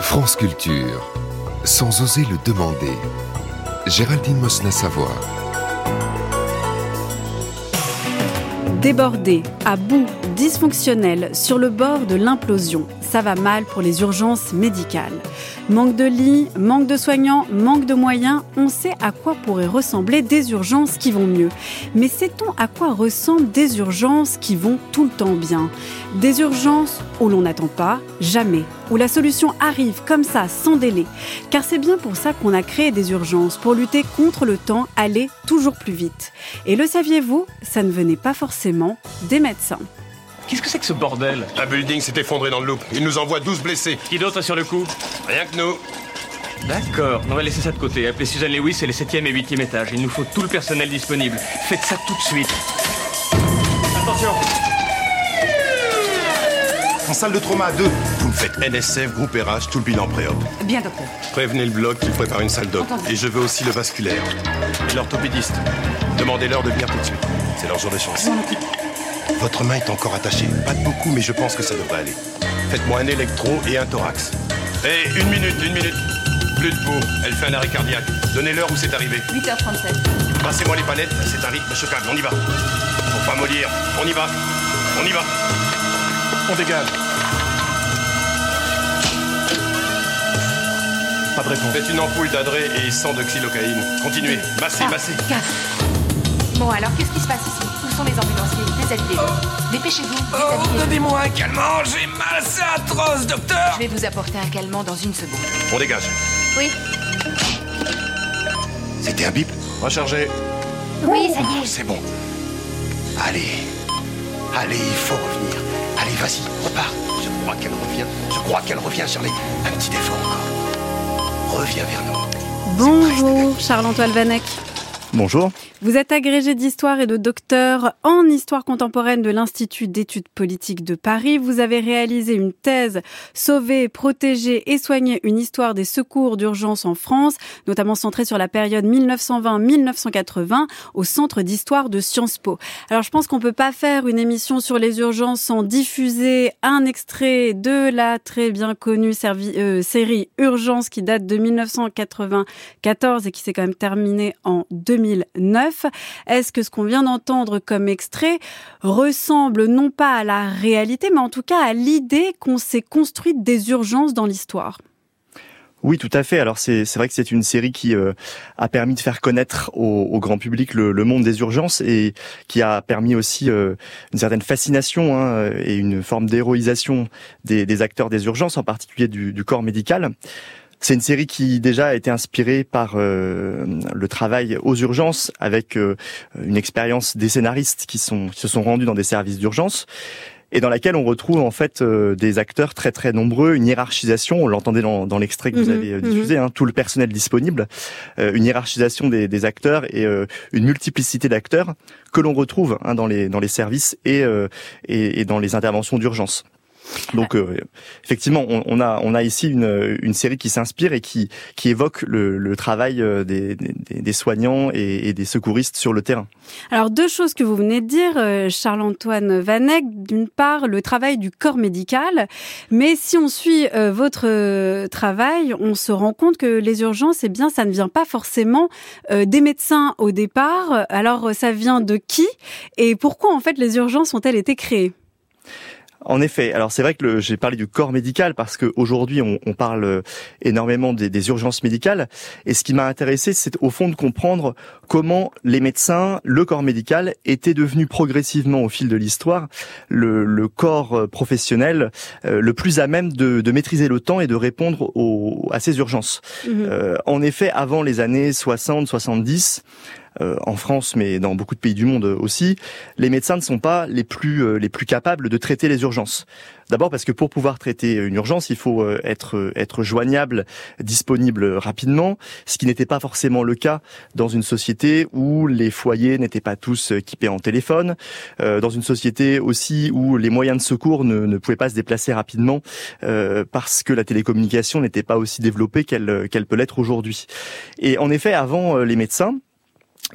France Culture, sans oser le demander. Géraldine Mosna-Savoie. Débordé, à bout, dysfonctionnel, sur le bord de l'implosion, ça va mal pour les urgences médicales. Manque de lits, manque de soignants, manque de moyens, on sait à quoi pourraient ressembler des urgences qui vont mieux. Mais sait-on à quoi ressemblent des urgences qui vont tout le temps bien? Des urgences où l'on n'attend pas, jamais, où la solution arrive comme ça, sans délai. Car c'est bien pour ça qu'on a créé des urgences, pour lutter contre le temps, aller toujours plus vite. Et le saviez-vous, ça ne venait pas forcément des médecins. Qu'est-ce que c'est que ce bordel Un building s'est effondré dans le loop. Il nous envoie 12 blessés. Qui d'autre sur le coup Rien que nous. D'accord, on va laisser ça de côté. Appelez Suzanne Lewis et les 7e et 8e étages. Il nous faut tout le personnel disponible. Faites ça tout de suite. Attention En salle de trauma à deux. Vous me faites NSF, groupe RH, tout le bilan pré-op. Bien, docteur. Prévenez le bloc qu'il prépare une salle d'op. Et je veux aussi le vasculaire. Et l'orthopédiste. Demandez-leur de venir tout de suite. C'est leur jour de chance. Votre main est encore attachée. Pas de beaucoup, mais je pense que ça devrait aller. Faites-moi un électro et un thorax. Hé, une minute, une minute. Plus de peau. Elle fait un arrêt cardiaque. Donnez l'heure où c'est arrivé. 8h37. Passez-moi les panettes, c'est un rythme choquable. On y va. Faut pas mollir. On y va. On y va. On dégage. Pas de réponse. Faites une ampoule d'adré et 100 de xylocaïne. Continuez. Massez, massez. 4. Bon, alors, qu'est-ce qui se passe ici? Sont les ambulanciers Déshabillez-vous. Dépêchez-vous. Oh, Déshabillez-vous. donnez-moi un calmant, j'ai mal, c'est atroce, docteur Je vais vous apporter un calmant dans une seconde. On dégage. Oui C'était un bip Rechargé. Oui, ça y est. C'est bon. Allez. Allez, il faut revenir. Allez, vas-y, repars. Je crois qu'elle revient. Je crois qu'elle revient, Shirley. Un petit effort encore. Reviens vers nous. Bonjour, Charles-Antoine Vanek. Bonjour. Vous êtes agrégé d'histoire et de docteur en histoire contemporaine de l'Institut d'études politiques de Paris. Vous avez réalisé une thèse Sauver, protéger et soigner une histoire des secours d'urgence en France, notamment centrée sur la période 1920-1980 au Centre d'histoire de Sciences Po. Alors je pense qu'on peut pas faire une émission sur les urgences sans diffuser un extrait de la très bien connue euh, série Urgence qui date de 1994 et qui s'est quand même terminée en 2009. Est-ce que ce qu'on vient d'entendre comme extrait ressemble non pas à la réalité, mais en tout cas à l'idée qu'on s'est construite des urgences dans l'histoire? Oui, tout à fait. Alors c'est vrai que c'est une série qui euh, a permis de faire connaître au, grand public le, monde des urgences et qui a permis aussi euh, une certaine fascination hein, et une forme d'héroïsation des, acteurs des urgences, en particulier du corps médical. C'est une série qui déjà a été inspirée par euh, le travail aux urgences avec euh, une expérience des scénaristes qui, sont, qui se sont rendus dans des services d'urgence et dans laquelle on retrouve en fait euh, des acteurs très très nombreux, une hiérarchisation, on l'entendait dans, dans l'extrait que vous Mhm, avez euh, diffusé, hein, tout le personnel disponible, euh, une hiérarchisation des, des acteurs et euh, une multiplicité d'acteurs que l'on retrouve hein, dans les dans les services et, euh, et, et dans les interventions d'urgence. Donc euh, effectivement, on, a ici une, série qui s'inspire et qui évoque le, travail euh, des, soignants et, des secouristes sur le terrain. Alors deux choses que vous venez de dire, euh, Charles-Antoine Vanek. D'une part, le travail du corps médical, mais si on suit votre travail, on se rend compte que les urgences, eh bien, ça ne vient pas forcément des médecins au départ. Alors ça vient de qui? Et pourquoi en fait les urgences ont-elles été créées? En effet, alors c'est vrai que j'ai parlé du corps médical parce qu'aujourd'hui on, on parle euh, énormément des, des urgences médicales et ce qui m'a intéressé c'est au fond de comprendre comment les médecins, le corps médical était devenu progressivement au fil de l'histoire le, le corps euh, professionnel euh, le plus à même de, de maîtriser le temps et de répondre aux, à ces urgences. Mhm. Euh, en effet, avant les années 60-70, euh, en France, mais dans beaucoup de pays du monde aussi, les médecins ne sont pas les plus euh, les plus capables de traiter les urgences. D'abord parce que pour pouvoir traiter une urgence, il faut euh, être être joignable, disponible rapidement, ce qui n'était pas forcément le cas dans une société où les foyers n'étaient pas tous équipés en téléphone, euh, dans une société aussi où les moyens de secours ne, ne pouvaient pas se déplacer rapidement euh, parce que la télécommunication n'était pas aussi développée qu'elle qu'elle peut l'être aujourd'hui. Et en effet, avant euh, les médecins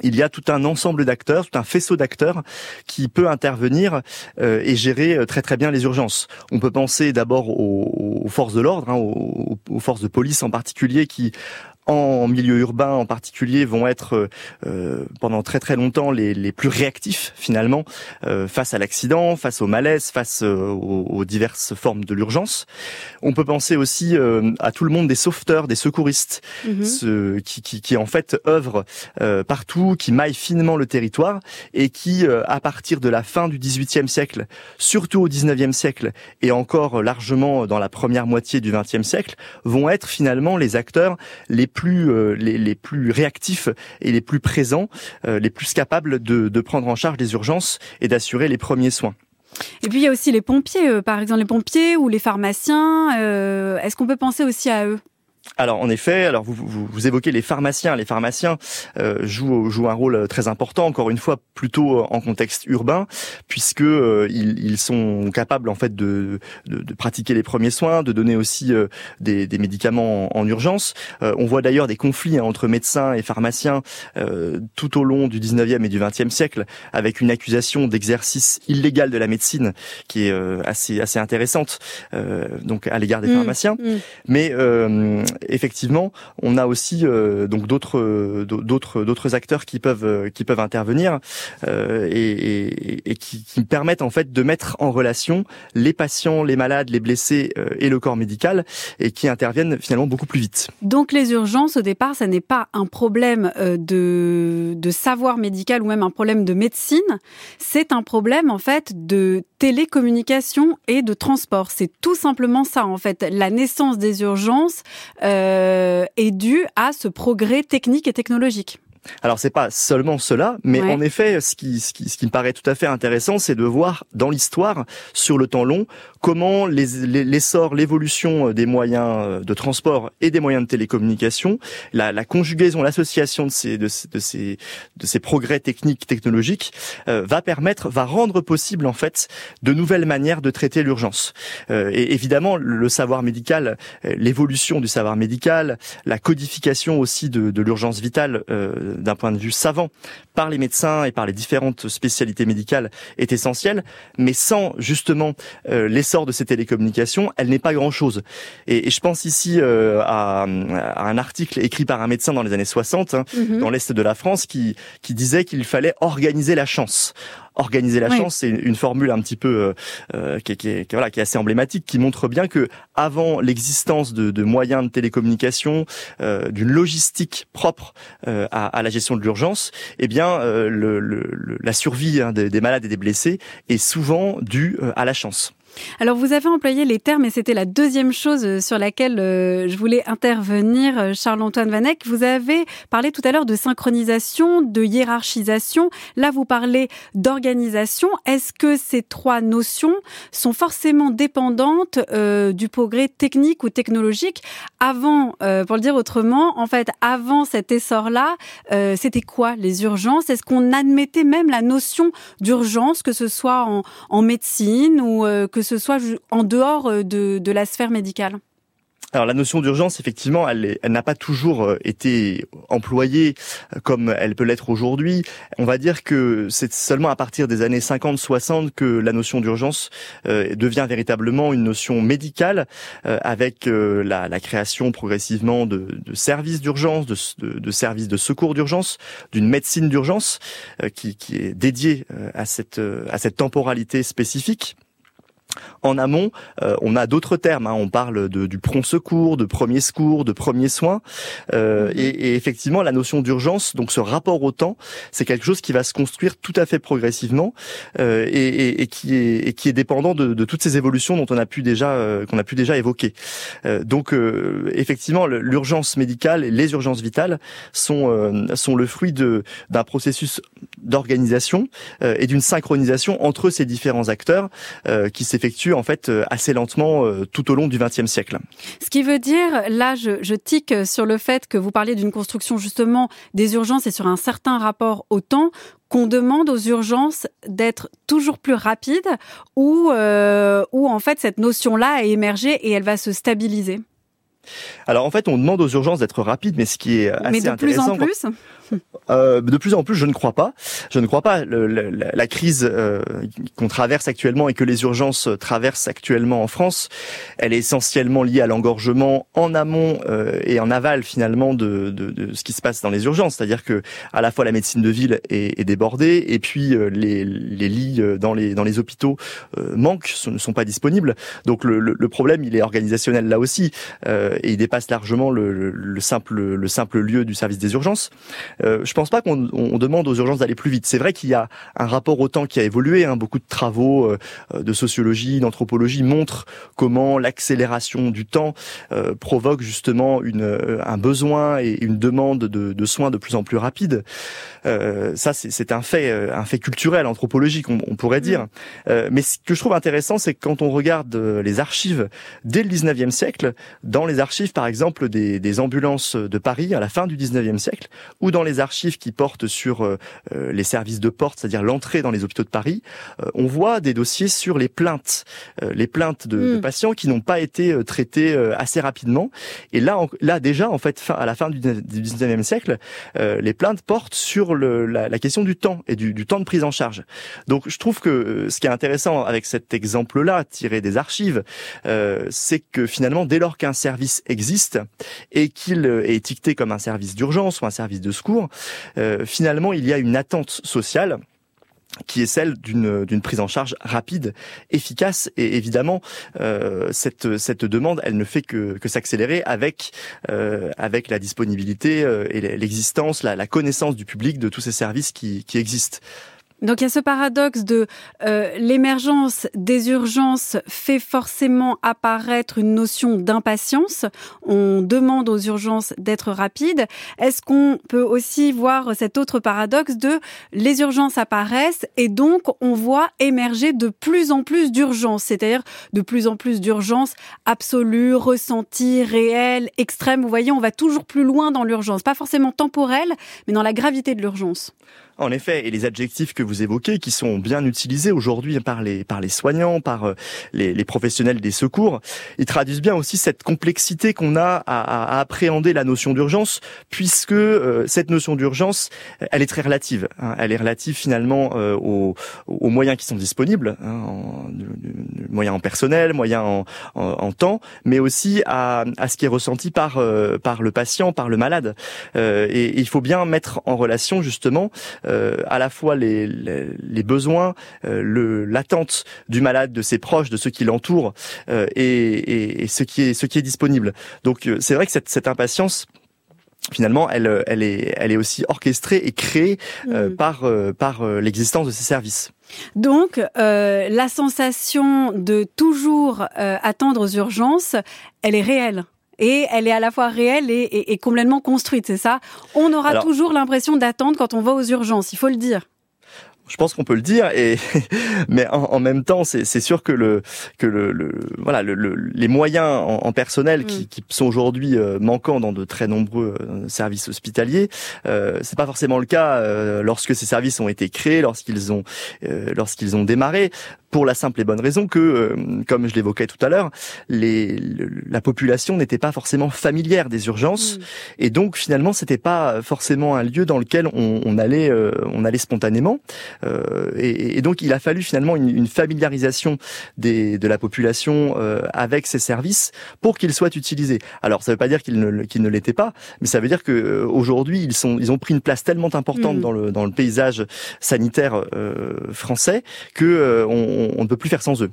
il y a tout un ensemble d'acteurs, tout un faisceau d'acteurs qui peut intervenir euh, et gérer très très bien les urgences. On peut penser d'abord aux, forces de l'ordre, hein, aux, forces de police en particulier, qui en milieu urbain en particulier vont être euh, pendant très très longtemps les, les plus réactifs finalement euh, face à l'accident, face au malaise, face euh, aux, diverses formes de l'urgence. On peut penser aussi euh, à tout le monde des sauveteurs, des secouristes, mhm. ceux qui, qui, qui, en fait œuvrent partout, qui maillent finement le territoire et qui à partir de la fin du XVIIIe siècle, surtout au XIXe siècle et encore largement dans la première moitié du XXe siècle, vont être finalement les acteurs les plus euh, les, plus réactifs et les plus présents, euh, les plus capables de, de prendre en charge les urgences et d'assurer les premiers soins. Et puis il y a aussi les pompiers, euh, par exemple les pompiers ou les pharmaciens. Est-ce qu'on peut penser aussi à eux? Alors en effet, alors vous, vous, évoquez les pharmaciens. Les pharmaciens euh, jouent, jouent un rôle très important, encore une fois plutôt en contexte urbain, puisque euh, ils, ils, sont capables en fait de, de, de, pratiquer les premiers soins, de donner aussi euh, des, des, médicaments en, urgence. Euh, on voit d'ailleurs des conflits hein, entre médecins et pharmaciens tout au long du 19e et du 20e siècle, avec une accusation d'exercice illégal de la médecine qui est assez assez intéressante, donc à l'égard des mmh, pharmaciens. Mmh. Mais effectivement, on a aussi euh, donc d'autres d'autres d'autres acteurs qui peuvent euh, qui peuvent intervenir euh, et, et, qui, qui, permettent en fait de mettre en relation les patients, les malades, les blessés et le corps médical et qui interviennent finalement beaucoup plus vite. Donc les urgences au départ, ça n'est pas un problème de de savoir médical ou même un problème de médecine, c'est un problème en fait de télécommunication et de transport. C'est tout simplement ça en fait. La naissance des urgences euh, est due à ce progrès technique et technologique. Alors c'est pas seulement cela, mais en effet, ce qui, ce qui, ce qui me paraît tout à fait intéressant, c'est de voir dans l'histoire, sur le temps long, comment l'essor, les, l'évolution des moyens euh, de transport et des moyens de télécommunication, la, la conjugaison, l'association de ces, de, de, ces, de ces progrès techniques, technologiques, euh, va permettre, va rendre possible en fait de nouvelles manières de traiter l'urgence. Euh, et évidemment, le savoir médical, l'évolution du savoir médical, la codification aussi de, de l'urgence vitale d'un point de vue savant par les médecins et par les différentes spécialités médicales est essentielle, mais sans justement euh, l'essor de ces télécommunications, elle n'est pas grand-chose. Et, je pense ici euh, à, un article écrit par un médecin dans les années 60, hein, mhm. dans l'Est de la France, qui, qui disait qu'il fallait organiser la chance organiser la chance, c'est une formule un petit peu euh, euh, qui, qui, qui, voilà, qui est assez emblématique, qui montre bien que avant l'existence de, de, moyens de télécommunication, euh, d'une logistique propre euh, à, à, la gestion de l'urgence, eh bien, euh, le, le, la survie hein, des, des, malades et des blessés est souvent due à la chance. Alors vous avez employé les termes et c'était la deuxième chose euh, sur laquelle euh, je voulais intervenir, euh, Charles-Antoine Vanek. Vous avez parlé tout à l'heure de synchronisation, de hiérarchisation. Là, vous parlez d'organisation. Est-ce que ces trois notions sont forcément dépendantes du progrès technique ou technologique Avant, pour le dire autrement, en fait, avant cet essor-là, c'était quoi les urgences? Est-ce qu'on admettait même la notion d'urgence, que ce soit en, en médecine ou que ce soit en dehors euh, de, la sphère médicale alors la notion d'urgence, effectivement, elle, n'a pas toujours euh, été employée euh, comme elle peut l'être aujourd'hui. On va dire que c'est seulement à partir des années 50-60 que la notion d'urgence devient véritablement une notion médicale, avec la, création progressivement de, services d'urgence, de, services de secours d'urgence, d'une médecine d'urgence qui, est dédiée à cette temporalité spécifique. En amont, euh, on a d'autres termes. Hein. On parle de, du prompt secours, de premier secours, de premier soin. Euh, mhm. et, et, effectivement, la notion d'urgence, donc ce rapport au temps, c'est quelque chose qui va se construire tout à fait progressivement euh, et, et, qui est, et qui est dépendant de, de, toutes ces évolutions dont on a pu déjà euh, qu'on a pu déjà évoquer. Euh, donc, effectivement, l'urgence médicale et les urgences vitales sont sont le fruit de d'un processus d'organisation et d'une synchronisation entre ces différents acteurs qui s'effectue en fait euh, assez lentement euh, tout au long du XXe siècle. Ce qui veut dire, là, je, je tique sur le fait que vous parliez d'une construction justement des urgences et sur un certain rapport au temps qu'on demande aux urgences d'être toujours plus rapides ou, euh, ou en fait cette notion-là a émergé et elle va se stabiliser alors en fait, on demande aux urgences d'être rapides, mais ce qui est assez mais de intéressant. Plus en plus euh, de plus en plus, je ne crois pas. Je ne crois pas. La, crise euh, qu'on traverse actuellement et que les urgences traversent actuellement en France, elle est essentiellement liée à l'engorgement en amont euh, et en aval finalement de, ce qui se passe dans les urgences. C'est-à-dire que à la fois la médecine de ville est, débordée et puis les, lits dans les hôpitaux manquent, ne sont pas disponibles. Donc le, problème, il est organisationnel là aussi et il dépasse largement le simple lieu du service des urgences. Je pense pas qu'on on demande aux urgences d'aller plus vite. C'est vrai qu'il y a un rapport au temps qui a évolué. Hein. Beaucoup de travaux euh, de sociologie, d'anthropologie montrent comment l'accélération du temps euh, provoque justement une, euh, un besoin et une demande de, de soins de plus en plus rapides. Euh, ça, c'est un fait, un fait culturel, anthropologique, on, on pourrait dire. Euh, mais ce que je trouve intéressant, c'est que quand on regarde les archives dès le 19e siècle, dans les archives, par exemple, des, des ambulances de Paris à la fin du 19e siècle, ou dans les archives qui portent sur euh, euh, les services de porte, c'est-à-dire l'entrée dans les hôpitaux de Paris, euh, on voit des dossiers sur les plaintes, les plaintes de, de hmm. patients qui n'ont pas été traités assez rapidement. Et là, là déjà, en fait, à la fin du 19e siècle, les plaintes portent sur le, la, la, question du temps et du, du, temps de prise en charge. Donc, je trouve que ce qui est intéressant avec cet exemple-là, tiré des archives, c'est que finalement, dès lors qu'un service existe et qu'il est étiqueté comme un service d'urgence ou un service de secours, euh, finalement, il y a une attente sociale qui est celle d'une prise en charge rapide, efficace et évidemment euh, cette demande elle ne fait que, s'accélérer avec euh, avec la disponibilité et l'existence la, connaissance du public de tous ces services qui existent. Donc il y a ce paradoxe de euh, l'émergence des urgences fait forcément apparaître une notion d'impatience. On demande aux urgences d'être rapides. Est-ce qu'on peut aussi voir cet autre paradoxe de les urgences apparaissent et donc on voit émerger de plus en plus d'urgences, c'est-à-dire de plus en plus d'urgences absolues, ressenties, réelles, extrêmes. Vous voyez, on va toujours plus loin dans l'urgence, pas forcément temporelle, mais dans la gravité de l'urgence. En effet, et les adjectifs que vous évoquez, qui sont bien utilisés aujourd'hui par les par les soignants, par euh, les, les, professionnels des secours, ils traduisent bien aussi cette complexité qu'on a à, à, appréhender la notion d'urgence, puisque euh, cette notion d'urgence, elle est très relative. Hein. Elle est relative finalement euh, aux, aux, moyens qui sont disponibles, hein, en, moyens en personnel, moyens en, en, temps, mais aussi à, à ce qui est ressenti par par le patient, par le malade. et, et il faut bien mettre en relation justement euh, à la fois les, les, les besoins, euh, le l'attente du malade, de ses proches, de ceux qui l'entourent, euh, et, et, et, ce qui est ce qui est disponible. Donc c'est vrai que cette, cette impatience finalement, elle, elle, est, elle est aussi orchestrée et créée euh, mm. par, euh, par l'existence de ces services. Donc, euh, la sensation de toujours attendre aux urgences, elle est réelle et elle est à la fois réelle et, et, et complètement construite, c'est ça? On aura Alors, toujours l'impression d'attendre quand on va aux urgences, il faut le dire je pense qu'on peut le dire et mais en, en même temps c'est sûr que le que le, le voilà le, le, les moyens en, en personnel qui, mm. qui, sont aujourd'hui euh, manquants dans de très nombreux euh, services hospitaliers euh, c'est pas forcément le cas euh, lorsque ces services ont été créés lorsqu'ils ont euh, lorsqu'ils ont démarré pour la simple et bonne raison que, euh, comme je l'évoquais tout à l'heure, les, la population n'était pas forcément familière des urgences, mmh. et donc finalement c'était pas forcément un lieu dans lequel on, on allait, euh, on allait spontanément, et, et, donc il a fallu finalement une, une familiarisation des, de la population euh, avec ces services pour qu'ils soient utilisés. Alors ça veut pas dire qu'ils ne, qu'ils ne l'étaient pas, mais ça veut dire que euh, aujourd'hui ils sont, ils ont pris une place tellement importante mmh. dans le dans le paysage sanitaire français que on on, ne peut plus faire sans eux.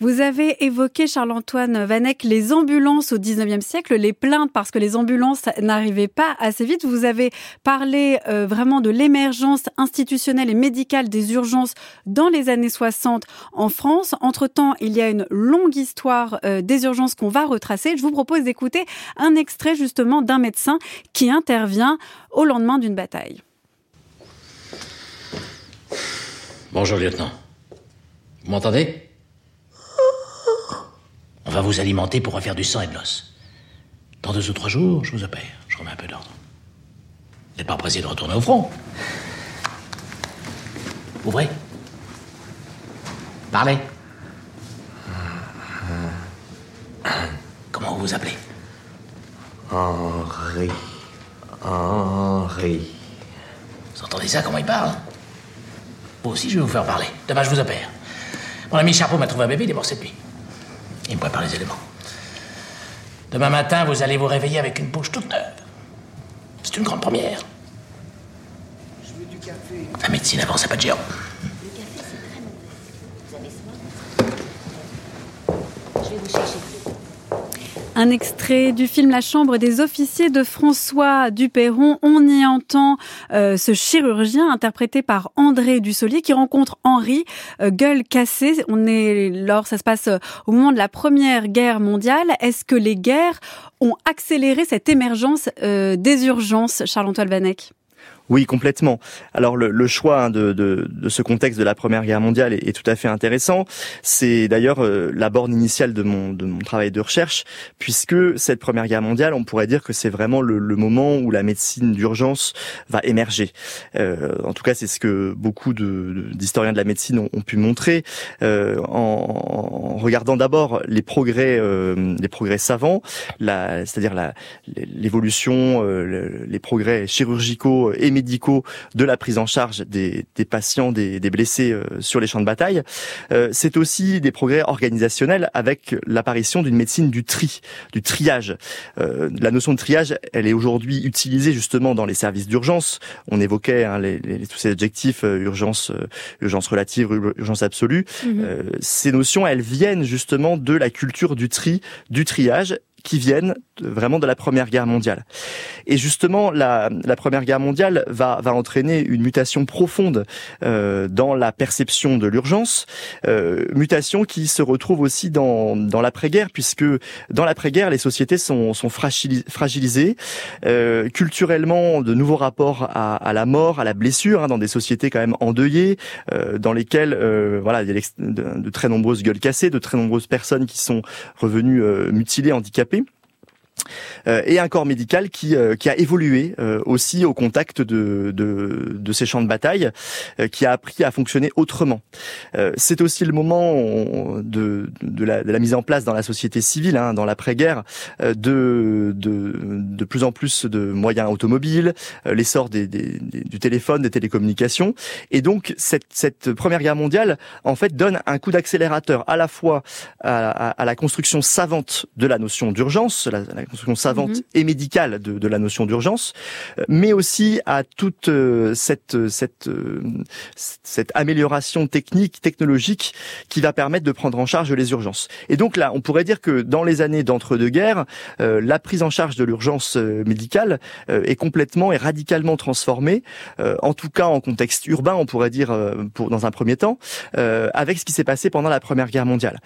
Vous avez évoqué, Charles-Antoine Vanek, les ambulances au 19e siècle, les plaintes parce que les ambulances n'arrivaient pas assez vite. Vous avez parlé euh, vraiment de l'émergence institutionnelle et médicale des urgences dans les années 60 en France. Entre-temps, il y a une longue histoire euh, des urgences qu'on va retracer. Je vous propose d'écouter un extrait justement d'un médecin qui intervient au lendemain d'une bataille. Bonjour, lieutenant. Vous m'entendez? On va vous alimenter pour refaire du sang et de l'os. Dans deux ou trois jours, je vous opère. Je remets un peu d'ordre. Vous n'êtes pas pressé de retourner au front Ouvrez. Parlez. Comment vous vous appelez? Henri. Henri. entendez ça, comment il parle? Vous aussi, je vais vous faire parler. Demain, je vous opère. Mon ami Charpeau m'a trouvé un bébé, il est mort cette nuit. Il me prépare les éléments. Demain matin, vous allez vous réveiller avec une bouche toute neuve. C'est une grande première. La médecine avance à pas de géant. Un extrait du film La Chambre des officiers de François Duperron. On y entend euh, ce chirurgien interprété par André Dussolier qui rencontre Henri, euh, gueule cassée. On est lors, ça se passe euh, au moment de la Première Guerre mondiale. Est-ce que les guerres ont accéléré cette émergence des urgences, Charles-Antoine Vanek? Oui, complètement. Alors le, le choix hein, de, de, de, ce contexte de la Première Guerre mondiale est, tout à fait intéressant. C'est d'ailleurs euh, la borne initiale de mon, de mon travail de recherche, puisque cette Première Guerre mondiale, on pourrait dire que c'est vraiment le, le, moment où la médecine d'urgence va émerger. Euh, en tout cas, c'est ce que beaucoup d'historiens de, de, la médecine ont, ont pu montrer euh, en, en, regardant d'abord les progrès, euh, les progrès savants, c'est-à-dire l'évolution, euh, les progrès chirurgicaux et médicaux de la prise en charge des, des patients, des, des, blessés euh, sur les champs de bataille. Euh, c'est aussi des progrès organisationnels avec l'apparition d'une médecine du tri, du triage. Euh, la notion de triage, elle est aujourd'hui utilisée justement dans les services d'urgence. On évoquait hein, les, les, tous ces adjectifs urgence, urgence relative, urgence absolue. Mmh. ces notions, elles viennent justement de la culture du tri, du triage qui viennent vraiment de la Première Guerre mondiale. Et justement, la, la Première Guerre mondiale va, va entraîner une mutation profonde euh, dans la perception de l'urgence, euh, mutation qui se retrouve aussi dans, dans l'après-guerre, puisque dans l'après-guerre, les sociétés sont, sont fragilisées, euh, culturellement, de nouveaux rapports à, à, la mort, à la blessure, hein, dans des sociétés quand même endeuillées, euh, dans lesquelles euh, voilà, il y a de, très nombreuses gueules cassées, de très nombreuses personnes qui sont revenues euh, mutilées, handicapées et un corps médical qui, euh, qui a évolué euh, aussi au contact de, de, de, ces champs de bataille, qui a appris à fonctionner autrement. C'est aussi le moment de, de, la, de, la, mise en place dans la société civile, hein, dans l'après-guerre, de, de, de plus en plus de moyens automobiles, l'essor des, des, du téléphone, des télécommunications. Et donc cette, cette Première Guerre mondiale, en fait, donne un coup d'accélérateur à la fois à, à, à, la construction savante de la notion d'urgence, construction savante -hmm. et médicale de, de la notion d'urgence, euh, mais aussi à toute euh, cette cette euh, cette amélioration technique technologique qui va permettre de prendre en charge les urgences. Et donc là, on pourrait dire que dans les années d'entre-deux-guerres, euh, la prise en charge de l'urgence médicale euh, est complètement et radicalement transformée, euh, en tout cas en contexte urbain, on pourrait dire pour dans un premier temps, avec ce qui s'est passé pendant la Première Guerre mondiale.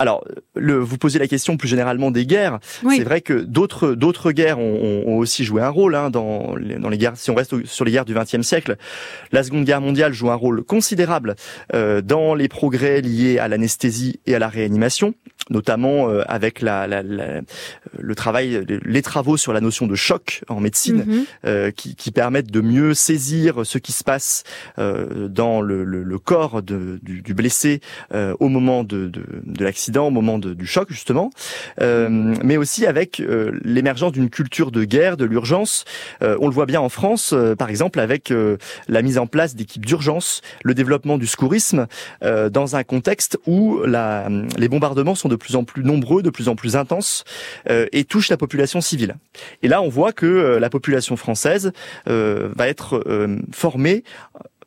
Alors, le, vous posez la question plus généralement des guerres. Oui. C'est vrai que d'autres d'autres guerres ont, ont, aussi joué un rôle hein, dans, les, dans les guerres. Si on reste sur les guerres du XXe siècle, la Seconde Guerre mondiale joue un rôle considérable euh, dans les progrès liés à l'anesthésie et à la réanimation notamment euh, avec la, la, la, le travail, les travaux sur la notion de choc en médecine, mm -hmm. euh, qui, qui, permettent de mieux saisir ce qui se passe euh, dans le, le, le, corps de, du, du, blessé euh, au moment de, de, de l'accident, au moment du choc justement, euh, mais aussi avec euh, l'émergence d'une culture de guerre, de l'urgence. on le voit bien en France, par exemple, avec la mise en place d'équipes d'urgence, le développement du secourisme, dans un contexte où la, les bombardements sont de plus en plus nombreux, de plus en plus intenses, euh, et touchent la population civile. Et là, on voit que euh, la population française euh, va être formée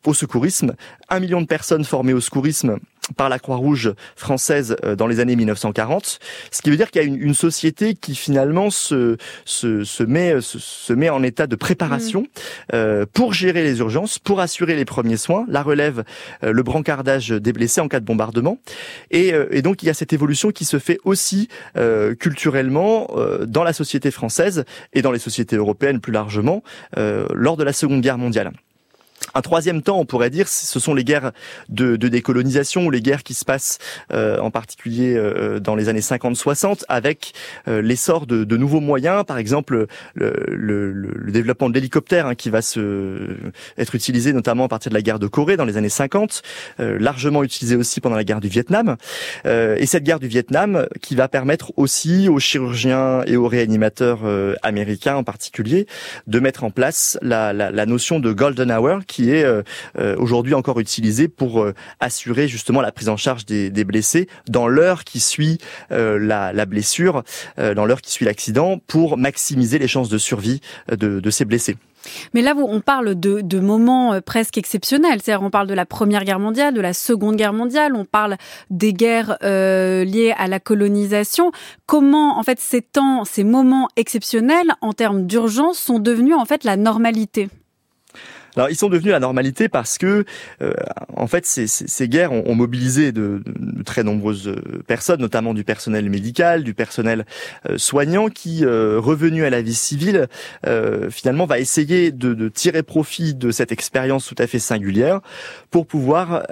au secourisme. Un million de personnes formées au secourisme par la Croix-Rouge française euh, dans les années 1940, ce qui veut dire qu'il y a une, une, société qui finalement se, se, se met, se, se, met en état de préparation mmh. euh, pour gérer les urgences, pour assurer les premiers soins, la relève, euh, le brancardage des blessés en cas de bombardement. Et, euh, et, donc il y a cette évolution qui se fait aussi euh, culturellement euh, dans la société française et dans les sociétés européennes plus largement lors de la Seconde Guerre mondiale. Un troisième temps, on pourrait dire, ce sont les guerres de, de décolonisation ou les guerres qui se passent euh, en particulier euh, dans les années 50-60 avec euh, l'essor de, nouveaux moyens, par exemple le, développement de l'hélicoptère hein, qui va se, être utilisé notamment à partir de la guerre de Corée dans les années 50, euh, largement utilisé aussi pendant la guerre du Vietnam. Euh, et cette guerre du Vietnam qui va permettre aussi aux chirurgiens et aux réanimateurs américains en particulier de mettre en place la, la, la notion de golden hour qui est aujourd'hui encore utilisé pour assurer justement la prise en charge des, blessés dans l'heure qui suit la, blessure, dans l'heure qui suit l'accident, pour maximiser les chances de survie de, ces blessés. Mais là, on parle de, moments euh, presque exceptionnels. C'est-à-dire, on parle de la Première Guerre mondiale, de la Seconde Guerre mondiale, on parle des guerres euh, liées à la colonisation. Comment, en fait, ces temps, ces moments exceptionnels, en termes d'urgence, sont devenus en fait la normalité? Alors ils sont devenus la normalité parce que, euh, en fait, ces, ces, guerres ont, ont mobilisé de, de, très nombreuses euh, personnes, notamment du personnel médical, du personnel euh, soignant, qui, revenu à la vie civile, finalement va essayer de, de, tirer profit de cette expérience tout à fait singulière pour pouvoir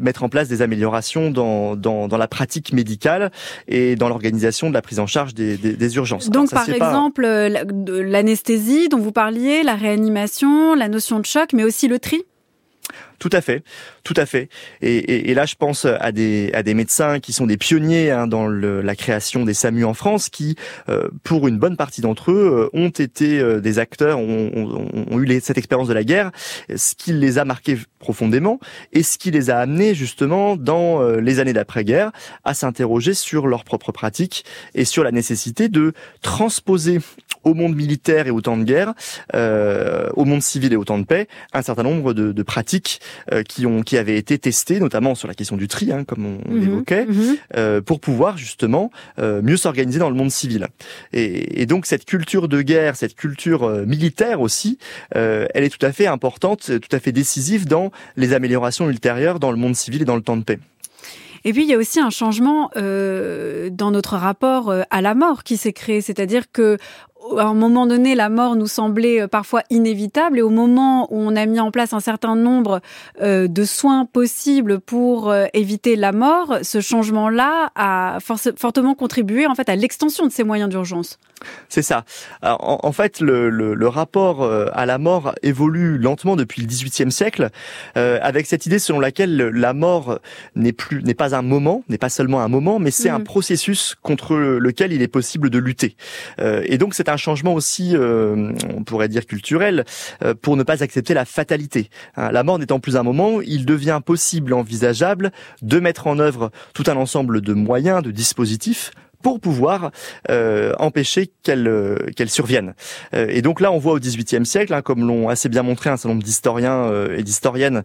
mettre en place des améliorations dans, dans, dans, la pratique médicale et dans l'organisation de la prise en charge des, des, des urgences. Donc, par exemple, l'anesthésie dont vous parliez, la réanimation, la notion de choc, mais aussi le tri tout à fait, tout à fait. Et, et, et, là, je pense à des à des médecins qui sont des pionniers hein, dans le, la création des SAMU en France, qui, euh, pour une bonne partie d'entre eux, euh, ont été euh, des acteurs, ont, ont, ont eu les, cette expérience de la guerre, ce qui les a marqués profondément et ce qui les a amenés justement dans les années d'après-guerre à s'interroger sur leurs propres pratiques et sur la nécessité de transposer au monde militaire et au temps de guerre, euh, au monde civil et au temps de paix, un certain nombre de, de pratiques euh, qui ont qui avaient été testées, notamment sur la question du tri, hein, comme on, mhm, l'évoquait, euh, pour pouvoir justement euh, mieux s'organiser dans le monde civil. Et, et, donc cette culture de guerre, cette culture euh, militaire aussi, elle est tout à fait importante, tout à fait décisive dans les améliorations ultérieures dans le monde civil et dans le temps de paix. Et puis il y a aussi un changement euh, dans notre rapport à la mort qui s'est créé, c'est-à-dire que à un moment donné, la mort nous semblait euh, parfois inévitable et au moment où on a mis en place un certain nombre euh, de soins possibles pour euh, éviter la mort, ce changement-là a fortement contribué en fait à l'extension de ces moyens d'urgence. C'est ça. en, fait, le, le, le, rapport à la mort évolue lentement depuis le XVIIIe siècle, euh, avec cette idée selon laquelle la mort n'est plus n'est pas un moment, n'est pas seulement un moment, mais c'est un mmh. processus contre lequel il est possible de lutter. Et donc c'est un changement aussi, euh, on pourrait dire culturel, euh, pour ne pas accepter la fatalité. Hein, la mort n'étant plus un moment, il devient possible, envisageable, de mettre en œuvre tout un ensemble de moyens, de dispositifs pour pouvoir euh, empêcher qu'elle euh, qu'elle survienne. Euh, et donc là, on voit au XVIIIe siècle, hein, comme l'ont assez bien montré un certain nombre d'historiens et d'historiennes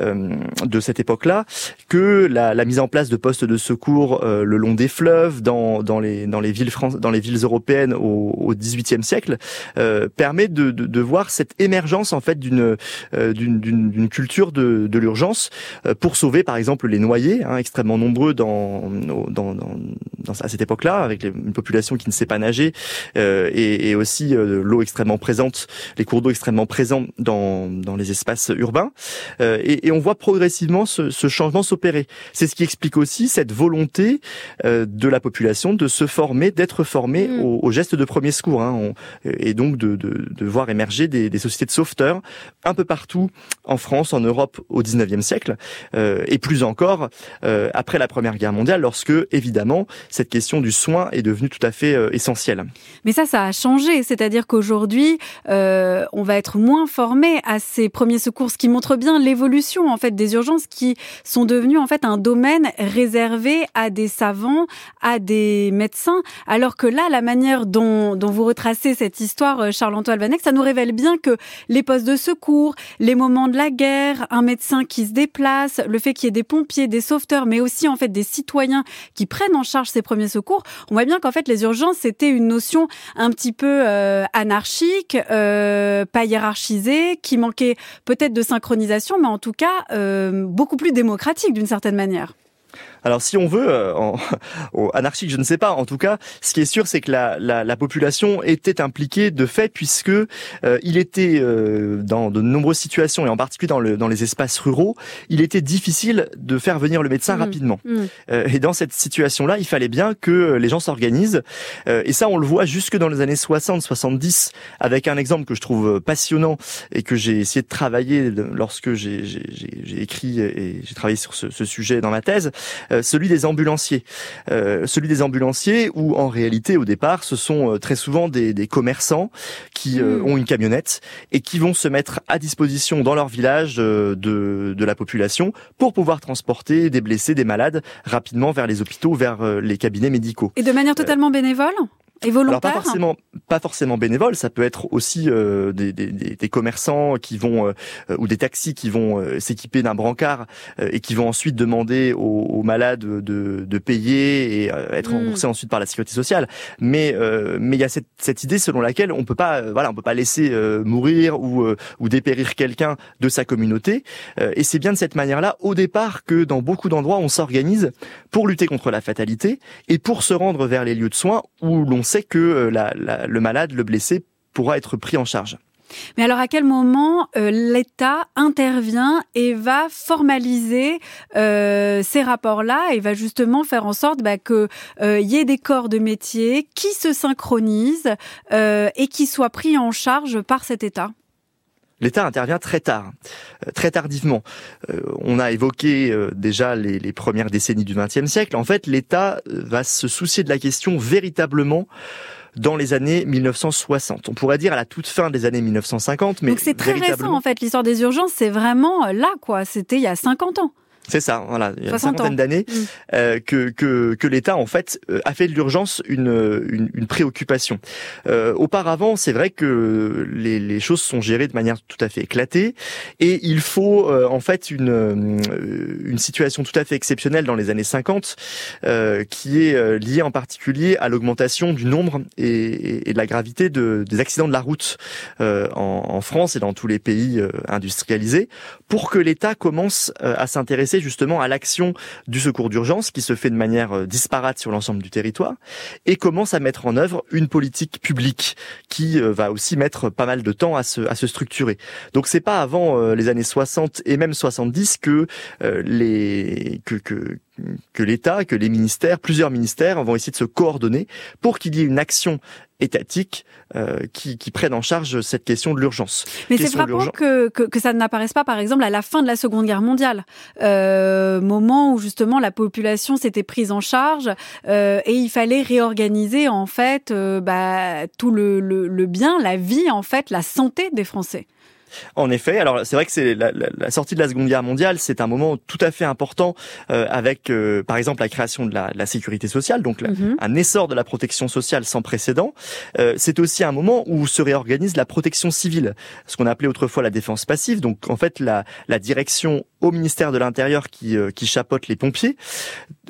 de cette époque-là, que la, la, mise en place de postes de secours le long des fleuves, dans, dans les dans les villes France, dans les villes européennes au, au XVIIIe siècle, permet de, de, de, voir cette émergence en fait d'une d'une culture de, de l'urgence pour sauver par exemple les noyés, hein, extrêmement nombreux dans, dans, dans, dans à cette époque là avec une population qui ne sait pas nager euh, et, et, aussi euh, l'eau extrêmement présente, les cours d'eau extrêmement présents dans, dans les espaces urbains. Euh, et, et, on voit progressivement ce, ce changement s'opérer. C'est ce qui explique aussi cette volonté euh, de la population de se former, d'être formée mm. aux, aux, gestes de premier secours, hein, on, et donc de, de, de, voir émerger des, des, sociétés de sauveteurs un peu partout en France, en Europe au 19e siècle, euh, et plus encore après la Première Guerre mondiale, lorsque évidemment cette question du soin est devenu tout à fait euh, essentiel. Mais ça, ça a changé. C'est-à-dire qu'aujourd'hui, euh, on va être moins formé à ces premiers secours, ce qui montre bien l'évolution en fait des urgences qui sont devenues en fait un domaine réservé à des savants, à des médecins, alors que là, la manière dont, vous retracez cette histoire, euh, Charles-Antoine Vanek, ça nous révèle bien que les postes de secours, les moments de la guerre, un médecin qui se déplace, le fait qu'il y ait des pompiers, des sauveteurs, mais aussi en fait des citoyens qui prennent en charge ces premiers secours, on voit bien qu'en fait les urgences c'était une notion un petit peu euh, anarchique, euh, pas hiérarchisée, qui manquait peut-être de synchronisation, mais en tout cas euh, beaucoup plus démocratique d'une certaine manière. Alors si on veut, euh, en, anarchique, je ne sais pas. En tout cas, ce qui est sûr, c'est que la, la, la, population était impliquée de fait, puisque euh, il était euh, dans de nombreuses situations, et en particulier dans, le, dans les espaces ruraux, il était difficile de faire venir le médecin mmh. rapidement. Mmh. et dans cette situation-là, il fallait bien que les gens s'organisent. et ça, on le voit jusque dans les années 60-70, avec un exemple que je trouve passionnant et que j'ai essayé de travailler lorsque j'ai écrit et j'ai travaillé sur ce, ce sujet dans ma thèse. Celui des ambulanciers. celui des ambulanciers où en réalité au départ ce sont très souvent des, des commerçants qui hmm. ont une camionnette et qui vont se mettre à disposition dans leur village de, de la population pour pouvoir transporter des blessés, des malades rapidement vers les hôpitaux, vers les cabinets médicaux. Et de manière totalement bénévole? Et volontaire Alors pas forcément, pas forcément bénévole. Ça peut être aussi euh, des, des, des, commerçants qui vont euh, ou des taxis qui vont euh, s'équiper d'un brancard et qui vont ensuite demander aux, aux malades de, de, payer et être mm. remboursés ensuite par la sécurité sociale. Mais mais il y a cette, cette, idée selon laquelle on peut pas voilà on peut pas laisser mourir ou ou dépérir quelqu'un de sa communauté. et c'est bien de cette manière-là au départ que dans beaucoup d'endroits on s'organise pour lutter contre la fatalité et pour se rendre vers les lieux de soins où l'on sait que euh, le malade, le blessé, pourra être pris en charge. Mais alors à quel moment euh, l'État intervient et va formaliser euh, ces rapports-là et va justement faire en sorte bah, qu'il y ait des corps de métier qui se synchronisent et qui soient pris en charge par cet État? L'État intervient très tard, très tardivement. on a évoqué déjà les, les, premières décennies du XXe siècle. En fait, l'État va se soucier de la question véritablement dans les années 1960. On pourrait dire à la toute fin des années 1950, mais donc c'est très récent en fait. L'histoire des urgences, c'est vraiment là quoi. C'était il y a 50 ans. C'est ça, voilà, il y a une cinquantaine d'années mm. euh, que que, que l'État en fait euh, a fait de l'urgence une, une, une préoccupation. Euh, auparavant, c'est vrai que les, les choses sont gérées de manière tout à fait éclatée et il faut euh, en fait une euh, une situation tout à fait exceptionnelle dans les années 50 qui est liée en particulier à l'augmentation du nombre et, et, de la gravité de, des accidents de la route en, en France et dans tous les pays industrialisés pour que l'État commence à s'intéresser justement à l'action du secours d'urgence qui se fait de manière euh, disparate sur l'ensemble du territoire et commence à mettre en œuvre une politique publique qui euh, va aussi mettre pas mal de temps à se, à se structurer. Donc c'est pas avant euh, les années 60 et même 70 que les que, que que l'État, que les ministères, plusieurs ministères vont essayer de se coordonner pour qu'il y ait une action étatique euh, qui, qui prenne en charge cette question de l'urgence. Mais c'est frappant que, que, que, ça n'apparaisse pas, par exemple, à la fin de la Seconde Guerre mondiale, euh, moment où justement la population s'était prise en charge euh, et il fallait réorganiser en fait euh, bah, tout le, le, le bien, la vie en fait, la santé des Français. En effet, alors c'est vrai que c'est la, la, sortie de la Seconde Guerre mondiale, c'est un moment tout à fait important euh, avec, euh, par exemple, la création de la, la sécurité sociale, donc mhm. un essor de la protection sociale sans précédent. Euh, c'est aussi un moment où se réorganise la protection civile, ce qu'on appelait autrefois la défense passive. Donc en fait, la, la direction au ministère de l'Intérieur qui, euh, qui chapeaute les pompiers.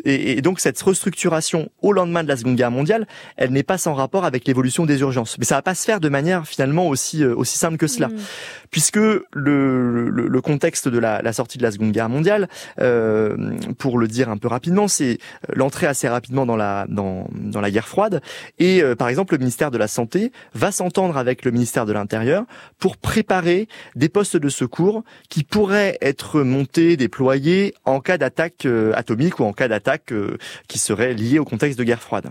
Et, et, donc cette restructuration au lendemain de la Seconde Guerre mondiale, elle n'est pas sans rapport avec l'évolution des urgences. Mais ça va pas se faire de manière finalement aussi aussi simple que cela. Mhm puisque le, le, le contexte de la, la, sortie de la Seconde Guerre mondiale, euh, pour le dire un peu rapidement, c'est l'entrée assez rapidement dans la dans, dans la guerre froide. Et euh, par exemple, le ministère de la Santé va s'entendre avec le ministère de l'Intérieur pour préparer des postes de secours qui pourraient être montés, déployés en cas d'attaque euh, atomique ou en cas d'attaque euh, qui serait liée au contexte de guerre froide.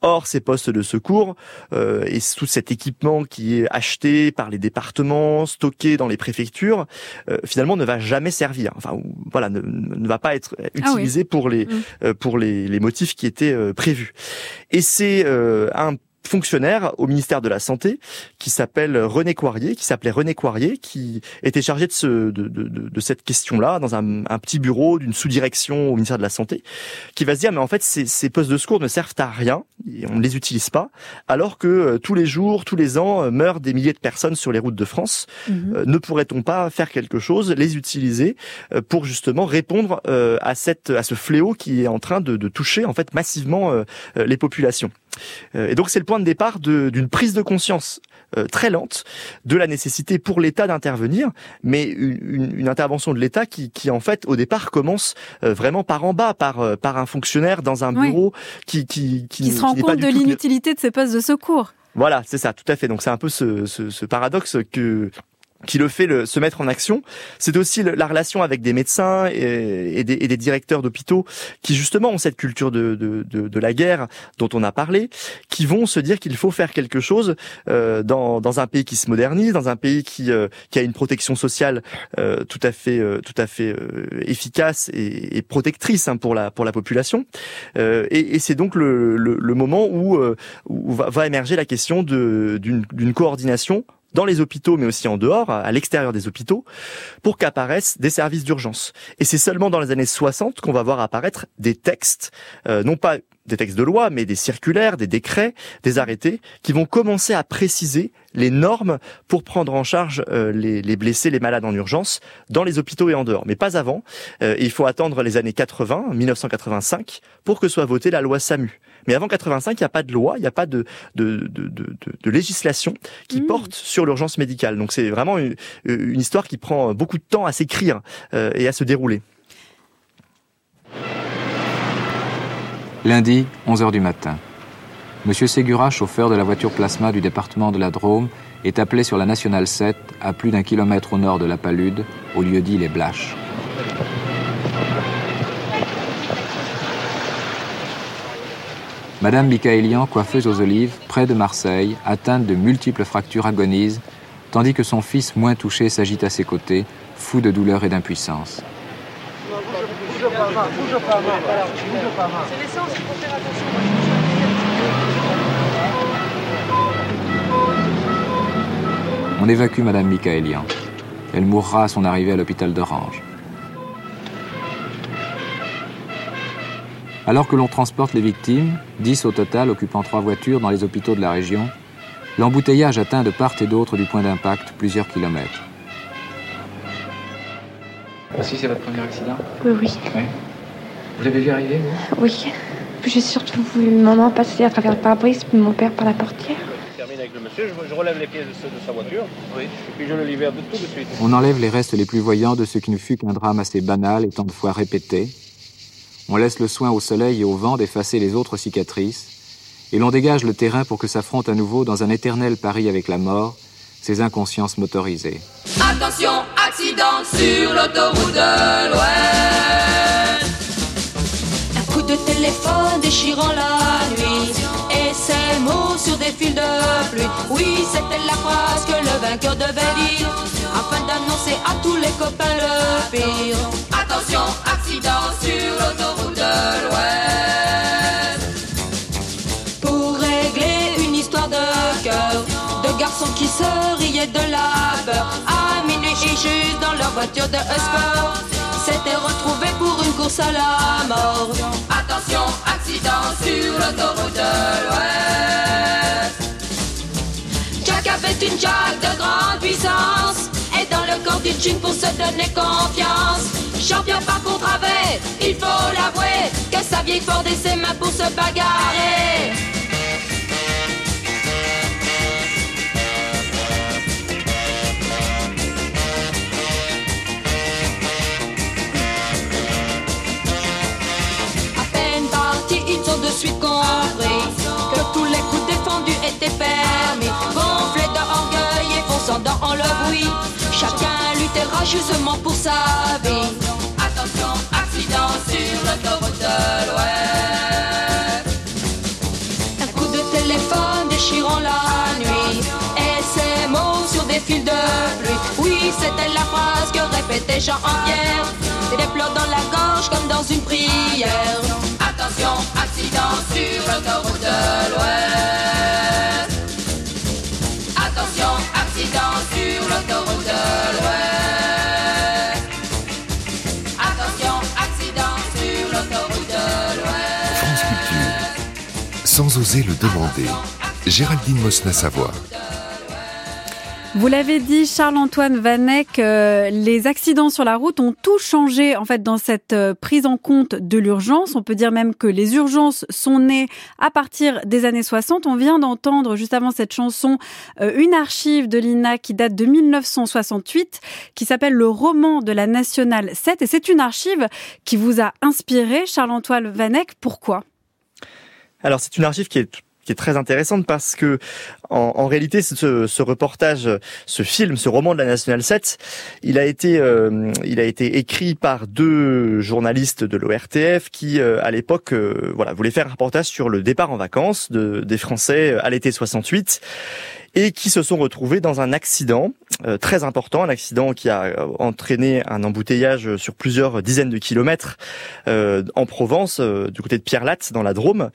Or, ces postes de secours et tout cet équipement qui est acheté par les départements, stocké dans les préfectures, euh, finalement ne va jamais servir. Enfin, voilà, ne, ne va pas être ah utilisé pour les mmh. euh, pour les, les, motifs qui étaient euh, prévus. Et c'est un fonctionnaire au ministère de la Santé qui s'appelle René Coirier, qui s'appelait René Coirier, qui était chargé de, ce, de, de, de cette question-là dans un, un, petit bureau d'une sous-direction au ministère de la Santé, qui va se dire mais en fait ces, ces postes de secours ne servent à rien, et on ne les utilise pas, alors que euh, tous les jours, tous les ans euh, meurent des milliers de personnes sur les routes de France. Mhm. Euh, ne pourrait-on pas faire quelque chose, les utiliser pour justement répondre à cette à ce fléau qui est en train de, de toucher en fait massivement les populations? Et donc c'est le point de départ d'une prise de conscience euh, très lente de la nécessité pour l'État d'intervenir, mais une, une, intervention de l'État qui, qui, en fait, au départ, commence euh, vraiment par en bas, par, euh, par un fonctionnaire dans un bureau qui, qui, qui, qui se rend compte de l'inutilité de ces postes de secours. Voilà, c'est ça, tout à fait. Donc c'est un peu ce, ce, ce paradoxe que qui le fait le, se mettre en action. C'est aussi la relation avec des médecins et, des, et des, directeurs d'hôpitaux qui justement ont cette culture de, de, de, de, la guerre dont on a parlé, qui vont se dire qu'il faut faire quelque chose euh, dans, dans, un pays qui se modernise, dans un pays qui, euh, qui a une protection sociale euh, tout à fait, euh, tout à fait euh, efficace et, et protectrice hein, pour la pour la population. et, et c'est donc le, le, le, moment où, où va, va émerger la question d'une coordination dans les hôpitaux, mais aussi en dehors, à l'extérieur des hôpitaux, pour qu'apparaissent des services d'urgence. Et c'est seulement dans les années 60 qu'on va voir apparaître des textes, euh, non pas des textes de loi, mais des circulaires, des décrets, des arrêtés, qui vont commencer à préciser les normes pour prendre en charge euh, les, les, blessés, les malades en urgence, dans les hôpitaux et en dehors. Mais pas avant. Euh, il faut attendre les années 80, 1985, pour que soit votée la loi SAMU. Mais avant 85, il n'y a pas de loi, il n'y a pas de, de, de, de, de législation qui mmh. porte sur l'urgence médicale. Donc c'est vraiment une, une, histoire qui prend beaucoup de temps à s'écrire euh, et à se dérouler. Lundi, 11h du matin. Monsieur Ségura, chauffeur de la voiture plasma du département de la Drôme, est appelé sur la Nationale 7, à plus d'un kilomètre au nord de la Palude, au lieu dit Les Blaches. Madame Michaelian, coiffeuse aux olives, près de Marseille, atteinte de multiples fractures, agonise, tandis que son fils, moins touché, s'agite à ses côtés, fou de douleur et d'impuissance. On évacue Madame Michaelian. Elle mourra à son arrivée à l'hôpital d'Orange. Alors que l'on transporte les victimes, 10 au total occupant trois voitures dans les hôpitaux de la région, l'embouteillage atteint de part et d'autre du point d'impact plusieurs kilomètres. Voici, c'est votre premier accident Oui, oui. Vous l'avez vu arriver, vous Oui. J'ai surtout vu maman passer à travers le pare-brise, puis mon père par la portière. Je termine avec le monsieur, je, relève les pièces de, sa voiture, oui. et puis je le libère de tout de suite. On enlève les restes les plus voyants de ce qui ne fut qu'un drame assez banal et tant de fois répété, on laisse le soin au soleil et au vent d'effacer les autres cicatrices, et l'on dégage le terrain pour que s'affrontent à nouveau dans un éternel pari avec la mort, ces inconsciences motorisées. Attention, accident sur l'autoroute de l'Ouest. Un coup de téléphone déchirant la nuit, ces mots sur des fils de pluie. Oui, c'était la phrase que le vainqueur devait dire, afin d'annoncer à tous les copains le pire. Attention, accident sur l'autoroute de l'Ouest. Pour régler une histoire de cœur, de garçons qui se riaient de la peur, à minuit juste dans leur voiture de sport, s'étaient retrouvés pour une course à la mort. Attention, accident sur l'autoroute de l'Ouest. Jack avait une jack de grande puissance et dans le corps d'une jean pour se donner confiance. Champion par contre avait, il faut l'avouer, que sa vieille fordait ses mains pour se bagarrer. Ils ont de suite compris que tous les coups défendus étaient permis. Gonflés d'orgueil et fonçant dans le bruit, chacun luttera justement pour sa vie accident sur l'autoroute de l'Ouest. Un coup de téléphone déchirant la nuit. Et ces mots sur des fils de pluie. Oui, c'était la phrase que répétait Jean en pierre. Des pleurs dans la gorge comme dans une prière. Attention, accident sur l'autoroute de l'Ouest. Attention, accident sur l'autoroute de l'Ouest. sans oser le demander. Géraldine Mosna-Savoie. Vous l'avez dit, Charles-Antoine Vanek, euh, les accidents sur la route ont tout changé en fait dans cette euh, prise en compte de l'urgence. On peut dire même que les urgences sont nées à partir des années 60. On vient d'entendre juste avant cette chanson euh, une archive de l'INA qui date de 1968, qui s'appelle Le roman de la Nationale 7. Et c'est une archive qui vous a inspiré, Charles-Antoine Vanek. Pourquoi? Alors c'est une archive qui est qui est très intéressante parce que en, en réalité, ce, ce, reportage, ce film, ce roman de la National 7, il a été, euh, il a été écrit par deux journalistes de l'ORTF qui, euh, à l'époque, euh, voilà, voulaient faire un reportage sur le départ en vacances de, des Français à l'été 68 et qui se sont retrouvés dans un accident euh, très important, un accident qui a euh, entraîné un embouteillage sur plusieurs dizaines de kilomètres euh, en Provence, du côté de Pierre-Latte, dans la Drôme.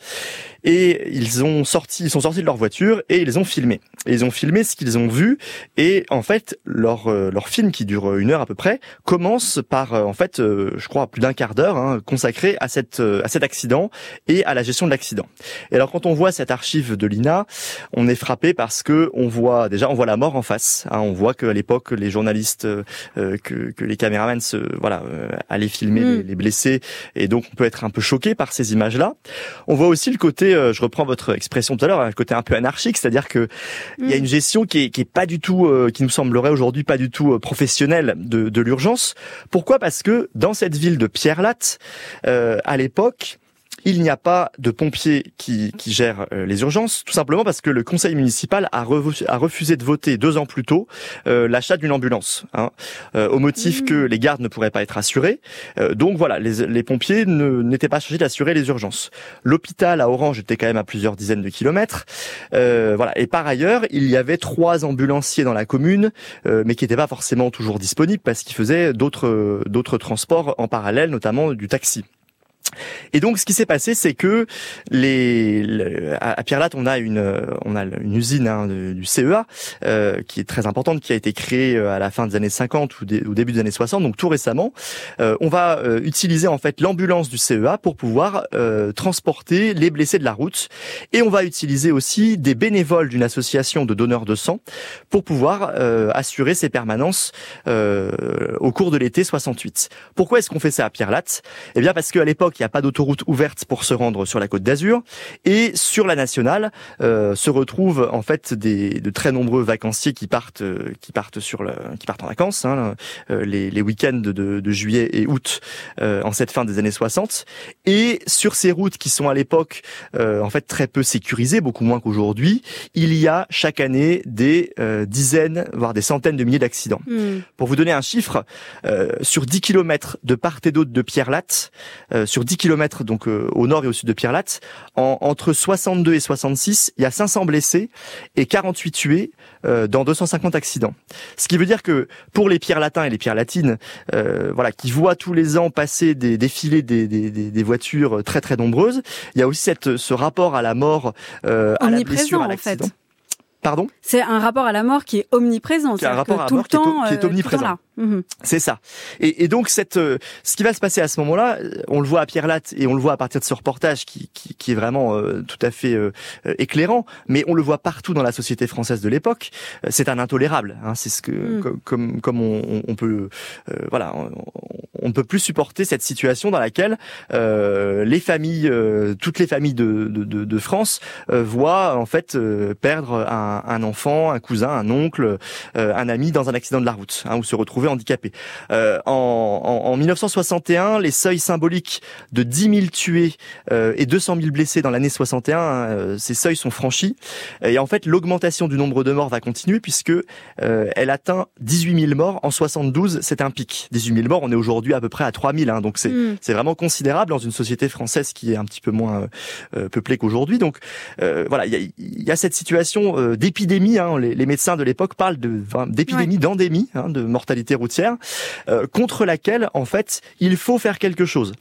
Et ils ont sorti, ils sont sortis de leur voiture et ils ont filmé. Et ils ont filmé ce qu'ils ont vu. Et en fait, leur leur film qui dure une heure à peu près commence par en fait, je crois, plus d'un quart d'heure hein, consacré à cette à cet accident et à la gestion de l'accident. Et alors quand on voit cette archive de l'INA, on est frappé parce que on voit déjà on voit la mort en face. Hein, on voit qu'à l'époque les journalistes, euh, que, que, les caméramans se voilà euh, allaient filmer mm. les, les, blessés et donc on peut être un peu choqué par ces images là. On voit aussi le côté, euh, je reprends votre expression tout à l'heure, le côté un peu anarchique, c'est-à-dire que il y a mm. une gestion qui est, qui est pas du tout, qui nous semblerait aujourd'hui pas du tout professionnelle de, de l'urgence. Pourquoi? Parce que dans cette ville de Pierre-Latte, à l'époque, il n'y a pas de pompiers qui, qui gèrent euh, les urgences, tout simplement parce que le conseil municipal a, a refusé de voter deux ans plus tôt euh, l'achat d'une ambulance, hein, euh, au motif mmh. que les gardes ne pourraient pas être assurés. donc voilà, les, les pompiers n'étaient pas chargés d'assurer les urgences. L'hôpital à Orange était quand même à plusieurs dizaines de kilomètres. voilà. Et par ailleurs, il y avait trois ambulanciers dans la commune, mais qui n'étaient pas forcément toujours disponibles parce qu'ils faisaient d'autres d'autres transports en parallèle, notamment du taxi. Et donc, ce qui s'est passé, c'est que les, à Pierre-Latte, on a une, on a une usine hein, du CEA euh, qui est très importante, qui a été créée euh, à la fin des années 50 ou au début des années 60, donc tout récemment. Euh, on va euh, utiliser en fait l'ambulance du CEA pour pouvoir euh, transporter les blessés de la route, et on va utiliser aussi des bénévoles d'une association de donneurs de sang pour pouvoir euh, assurer ces permanences au cours de l'été 68. Pourquoi est-ce qu'on fait ça à Pierre-Latte? Eh bien, parce qu'à l'époque il n'y a pas d'autoroute ouverte pour se rendre sur la côte d'Azur. Et sur la nationale euh, se retrouvent en fait des, de très nombreux vacanciers qui partent, euh, qui partent sur le, qui partent en vacances, hein, euh, les, les week-ends de, de, juillet et août en cette fin des années 60. Et sur ces routes qui sont à l'époque en fait très peu sécurisées, beaucoup moins qu'aujourd'hui, il y a chaque année des dizaines, voire des centaines de milliers d'accidents. Hmm. Pour vous donner un chiffre, sur 10 kilomètres de part et d'autre de Pierre-Latte, sur 10 km donc euh, au nord et au sud de Pierre-Latte. En, entre 62 et 66, il y a 500 blessés et 48 tués euh, dans 250 accidents. Ce qui veut dire que pour les pierres latins et les pierres latines, euh, voilà, qui voient tous les ans passer des défilés des, des, des, voitures très très nombreuses, il y a aussi cette, ce rapport à la mort, à la blessure, à l'accident. Pardon? C'est un rapport à la mort qui est omniprésent. C'est un rapport à la mort qui est, qui est omniprésent. Mhm. C'est ça. Et, et, donc cette, euh, ce qui va se passer à ce moment-là, on le voit à Pierre Latte et on le voit à partir de ce reportage qui, qui, qui est vraiment euh, tout à fait euh, éclairant, mais on le voit partout dans la société française de l'époque. C'est un intolérable. Hein, c'est ce que mhm. comme comme on, on peut voilà, on, ne peut plus supporter cette situation dans laquelle les familles, toutes les familles de, de, de, de France voient en fait perdre un, un, enfant, un cousin, un oncle, un ami dans un accident de la route, hein, ou se retrouver handicapés. Euh, en, en, 1961, les seuils symboliques de 10 000 tués euh, et 200 000 blessés dans l'année 61, hein, euh, ces seuils sont franchis. Et en fait, l'augmentation du nombre de morts va continuer puisque euh, elle atteint 18 000 morts en 72. C'est un pic. 18 000 morts, on est aujourd'hui à peu près à 3 000. Hein, donc c'est mm. c'est vraiment considérable dans une société française qui est un petit peu moins peuplée qu'aujourd'hui. Donc voilà, il y a, y a, cette situation d'épidémie. Hein, les, les, médecins de l'époque parlent de d'épidémie, d'endémie, hein, de mortalité routière, euh, contre laquelle, en fait, il faut faire quelque chose.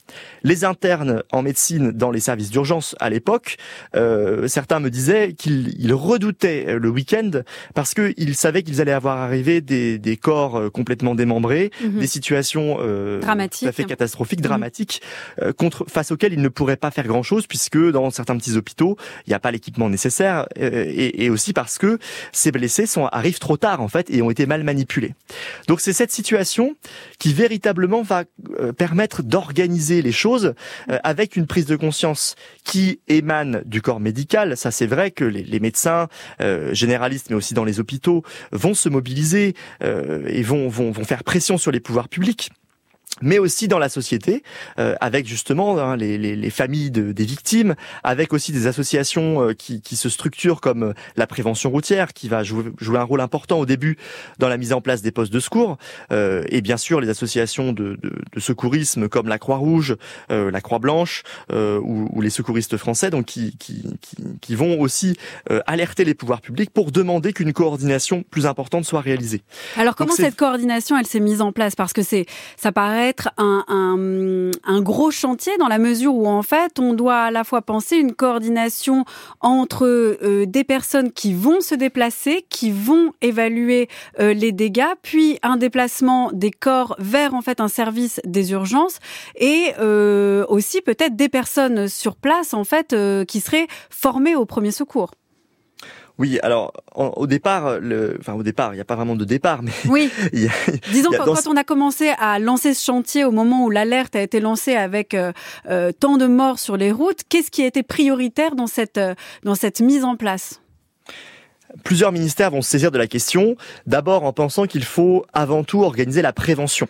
Les internes en médecine dans les services d'urgence à l'époque, euh, certains me disaient qu'ils redoutaient le week-end parce qu'ils savaient qu'ils allaient avoir arrivé des, des corps euh, complètement démembrés, mhm. des situations euh, dramatiques, tout à fait catastrophiques, mhm. dramatiques, euh, contre face auxquelles ils ne pourraient pas faire grand-chose puisque dans certains petits hôpitaux, il n'y a pas l'équipement nécessaire et, et, aussi parce que ces blessés sont arrivent trop tard en fait et ont été mal manipulés. Donc c'est cette situation qui véritablement va euh, permettre d'organiser les choses euh, avec une prise de conscience qui émane du corps médical. Ça, c'est vrai que les, médecins euh, généralistes, mais aussi dans les hôpitaux, vont se mobiliser et vont, vont, vont faire pression sur les pouvoirs publics mais aussi dans la société, euh, avec justement hein, les, les, les, familles de, des victimes, avec aussi des associations euh, qui, qui, se structurent comme euh, la prévention routière, qui va jouer, jouer, un rôle important au début dans la mise en place des postes de secours, euh, et bien sûr les associations de, de, de secourisme comme la Croix-Rouge, euh, la Croix-Blanche ou, ou, les secouristes français, donc qui, qui, qui vont aussi alerter les pouvoirs publics pour demander qu'une coordination plus importante soit réalisée. Alors comment cette coordination elle s'est mise en place? Parce que c'est ça paraît être un, gros chantier dans la mesure où en fait on doit à la fois penser une coordination entre euh, des personnes qui vont se déplacer, qui vont évaluer euh, les dégâts, puis un déplacement des corps vers en fait un service des urgences et euh, aussi peut-être des personnes sur place en fait qui seraient formées au premier secours. Oui, alors au départ, le, enfin au départ, il n'y a pas vraiment de départ, mais oui. y a, Disons y a quand, on a commencé à lancer ce chantier au moment où l'alerte a été lancée avec euh, euh, tant de morts sur les routes, qu'est-ce qui a été prioritaire dans cette euh, dans cette mise en place? Plusieurs ministères vont se saisir de la question, d'abord en pensant qu'il faut avant tout organiser la prévention.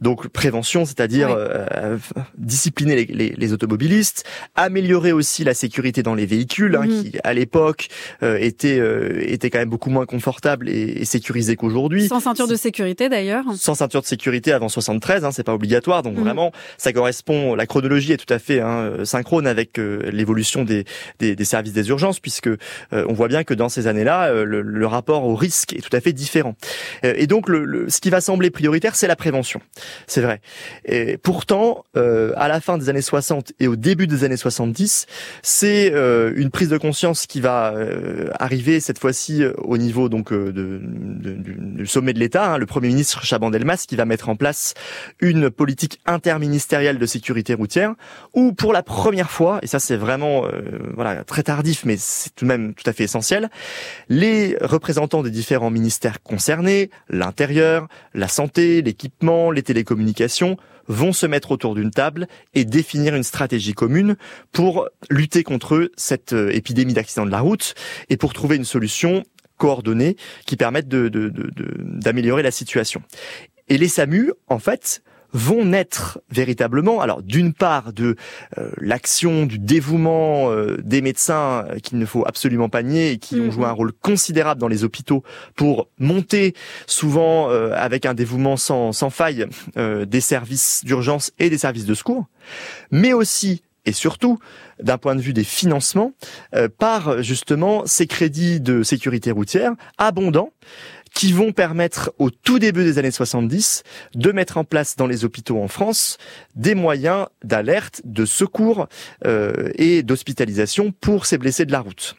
Donc prévention, c'est-à-dire oui. euh, discipliner les, les, les, automobilistes, améliorer aussi la sécurité dans les véhicules, hein, mmh. qui à l'époque euh, était euh, était quand même beaucoup moins confortable et, et sécurisé qu'aujourd'hui. Sans ceinture de sécurité d'ailleurs. Sans ceinture de sécurité avant 73, hein, c'est pas obligatoire. Donc mmh. vraiment, ça correspond. La chronologie est tout à fait hein, synchrone avec euh, l'évolution des, des, des, services des urgences, puisque euh, on voit bien que dans ces années-là euh, le, le, rapport au risque est tout à fait différent. Euh, et donc, le, le, ce qui va sembler prioritaire, c'est la prévention. C'est vrai. Et pourtant, euh, à la fin des années 60 et au début des années 70, c'est euh, une prise de conscience qui va euh, arriver cette fois-ci au niveau donc de, du, sommet de l'État. Hein, le Premier ministre Chaban-Delmas qui va mettre en place une politique interministérielle de sécurité routière, où pour la première fois, et ça c'est vraiment voilà très tardif, mais c'est tout de même tout à fait essentiel, les représentants des différents ministères concernés, l'intérieur, la santé, l'équipement, les télécommunications, vont se mettre autour d'une table et définir une stratégie commune pour lutter contre cette euh, épidémie d'accidents de la route et pour trouver une solution coordonnée qui permette d'améliorer de, la situation. Et les SAMU, en fait, vont naître véritablement, alors d'une part de euh, l'action, du dévouement euh, des médecins euh, qu'il ne faut absolument pas nier et qui mmh. ont joué un rôle considérable dans les hôpitaux pour monter souvent euh, avec un dévouement sans, sans faille euh, des services d'urgence et des services de secours, mais aussi et surtout d'un point de vue des financements euh, par justement ces crédits de sécurité routière abondants qui vont permettre au tout début des années 70 de mettre en place dans les hôpitaux en France des moyens d'alerte, de secours euh, et d'hospitalisation pour ces blessés de la route.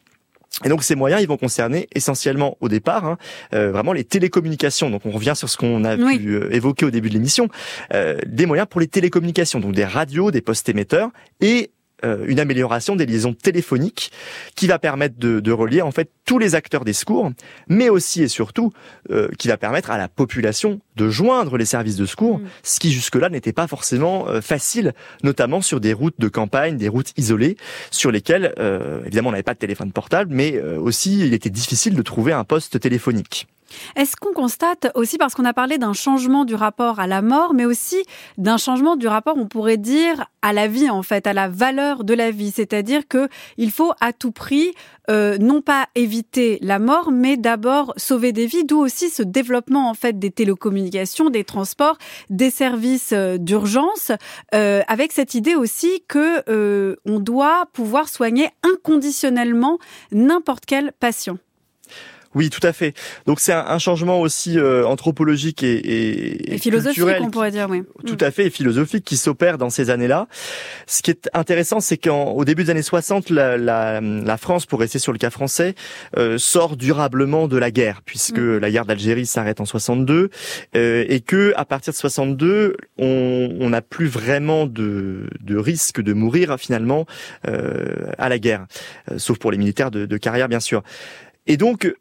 Et donc ces moyens, ils vont concerner essentiellement au départ hein, euh, vraiment les télécommunications. Donc on revient sur ce qu'on a oui. pu euh, évoquer au début de l'émission, euh, des moyens pour les télécommunications, donc des radios, des postes émetteurs et une amélioration des liaisons téléphoniques qui va permettre de, de, relier en fait tous les acteurs des secours, mais aussi et surtout euh, qui va permettre à la population de joindre les services de secours, mmh. ce qui jusque-là n'était pas forcément euh, facile, notamment sur des routes de campagne, des routes isolées, sur lesquelles euh, évidemment on n'avait pas de téléphone portable, mais euh, aussi il était difficile de trouver un poste téléphonique. Est-ce qu'on constate aussi, parce qu'on a parlé d'un changement du rapport à la mort, mais aussi d'un changement du rapport, on pourrait dire, à la vie, en fait, à la valeur de la vie? C'est-à-dire que il faut à tout prix, euh, non pas éviter la mort, mais d'abord sauver des vies, d'où aussi ce développement, en fait, des télécommunications, des transports, des services euh, d'urgence, euh, avec cette idée aussi que euh, on doit pouvoir soigner inconditionnellement n'importe quel patient. Oui, tout à fait. Donc c'est un, un, changement aussi euh, anthropologique et, et, et philosophique, on pourrait dire, oui. Tout à fait, et philosophique qui s'opère dans ces années-là. Ce qui est intéressant, c'est qu'au début des années 60, la, la, la, France, pour rester sur le cas français, euh, sort durablement de la guerre, puisque mmh. la guerre d'Algérie s'arrête en 62, euh, et que à partir de 62, on n'a plus vraiment de, de, risque de mourir finalement euh, à la guerre, euh, sauf pour les militaires de, de carrière, bien sûr. Et donc,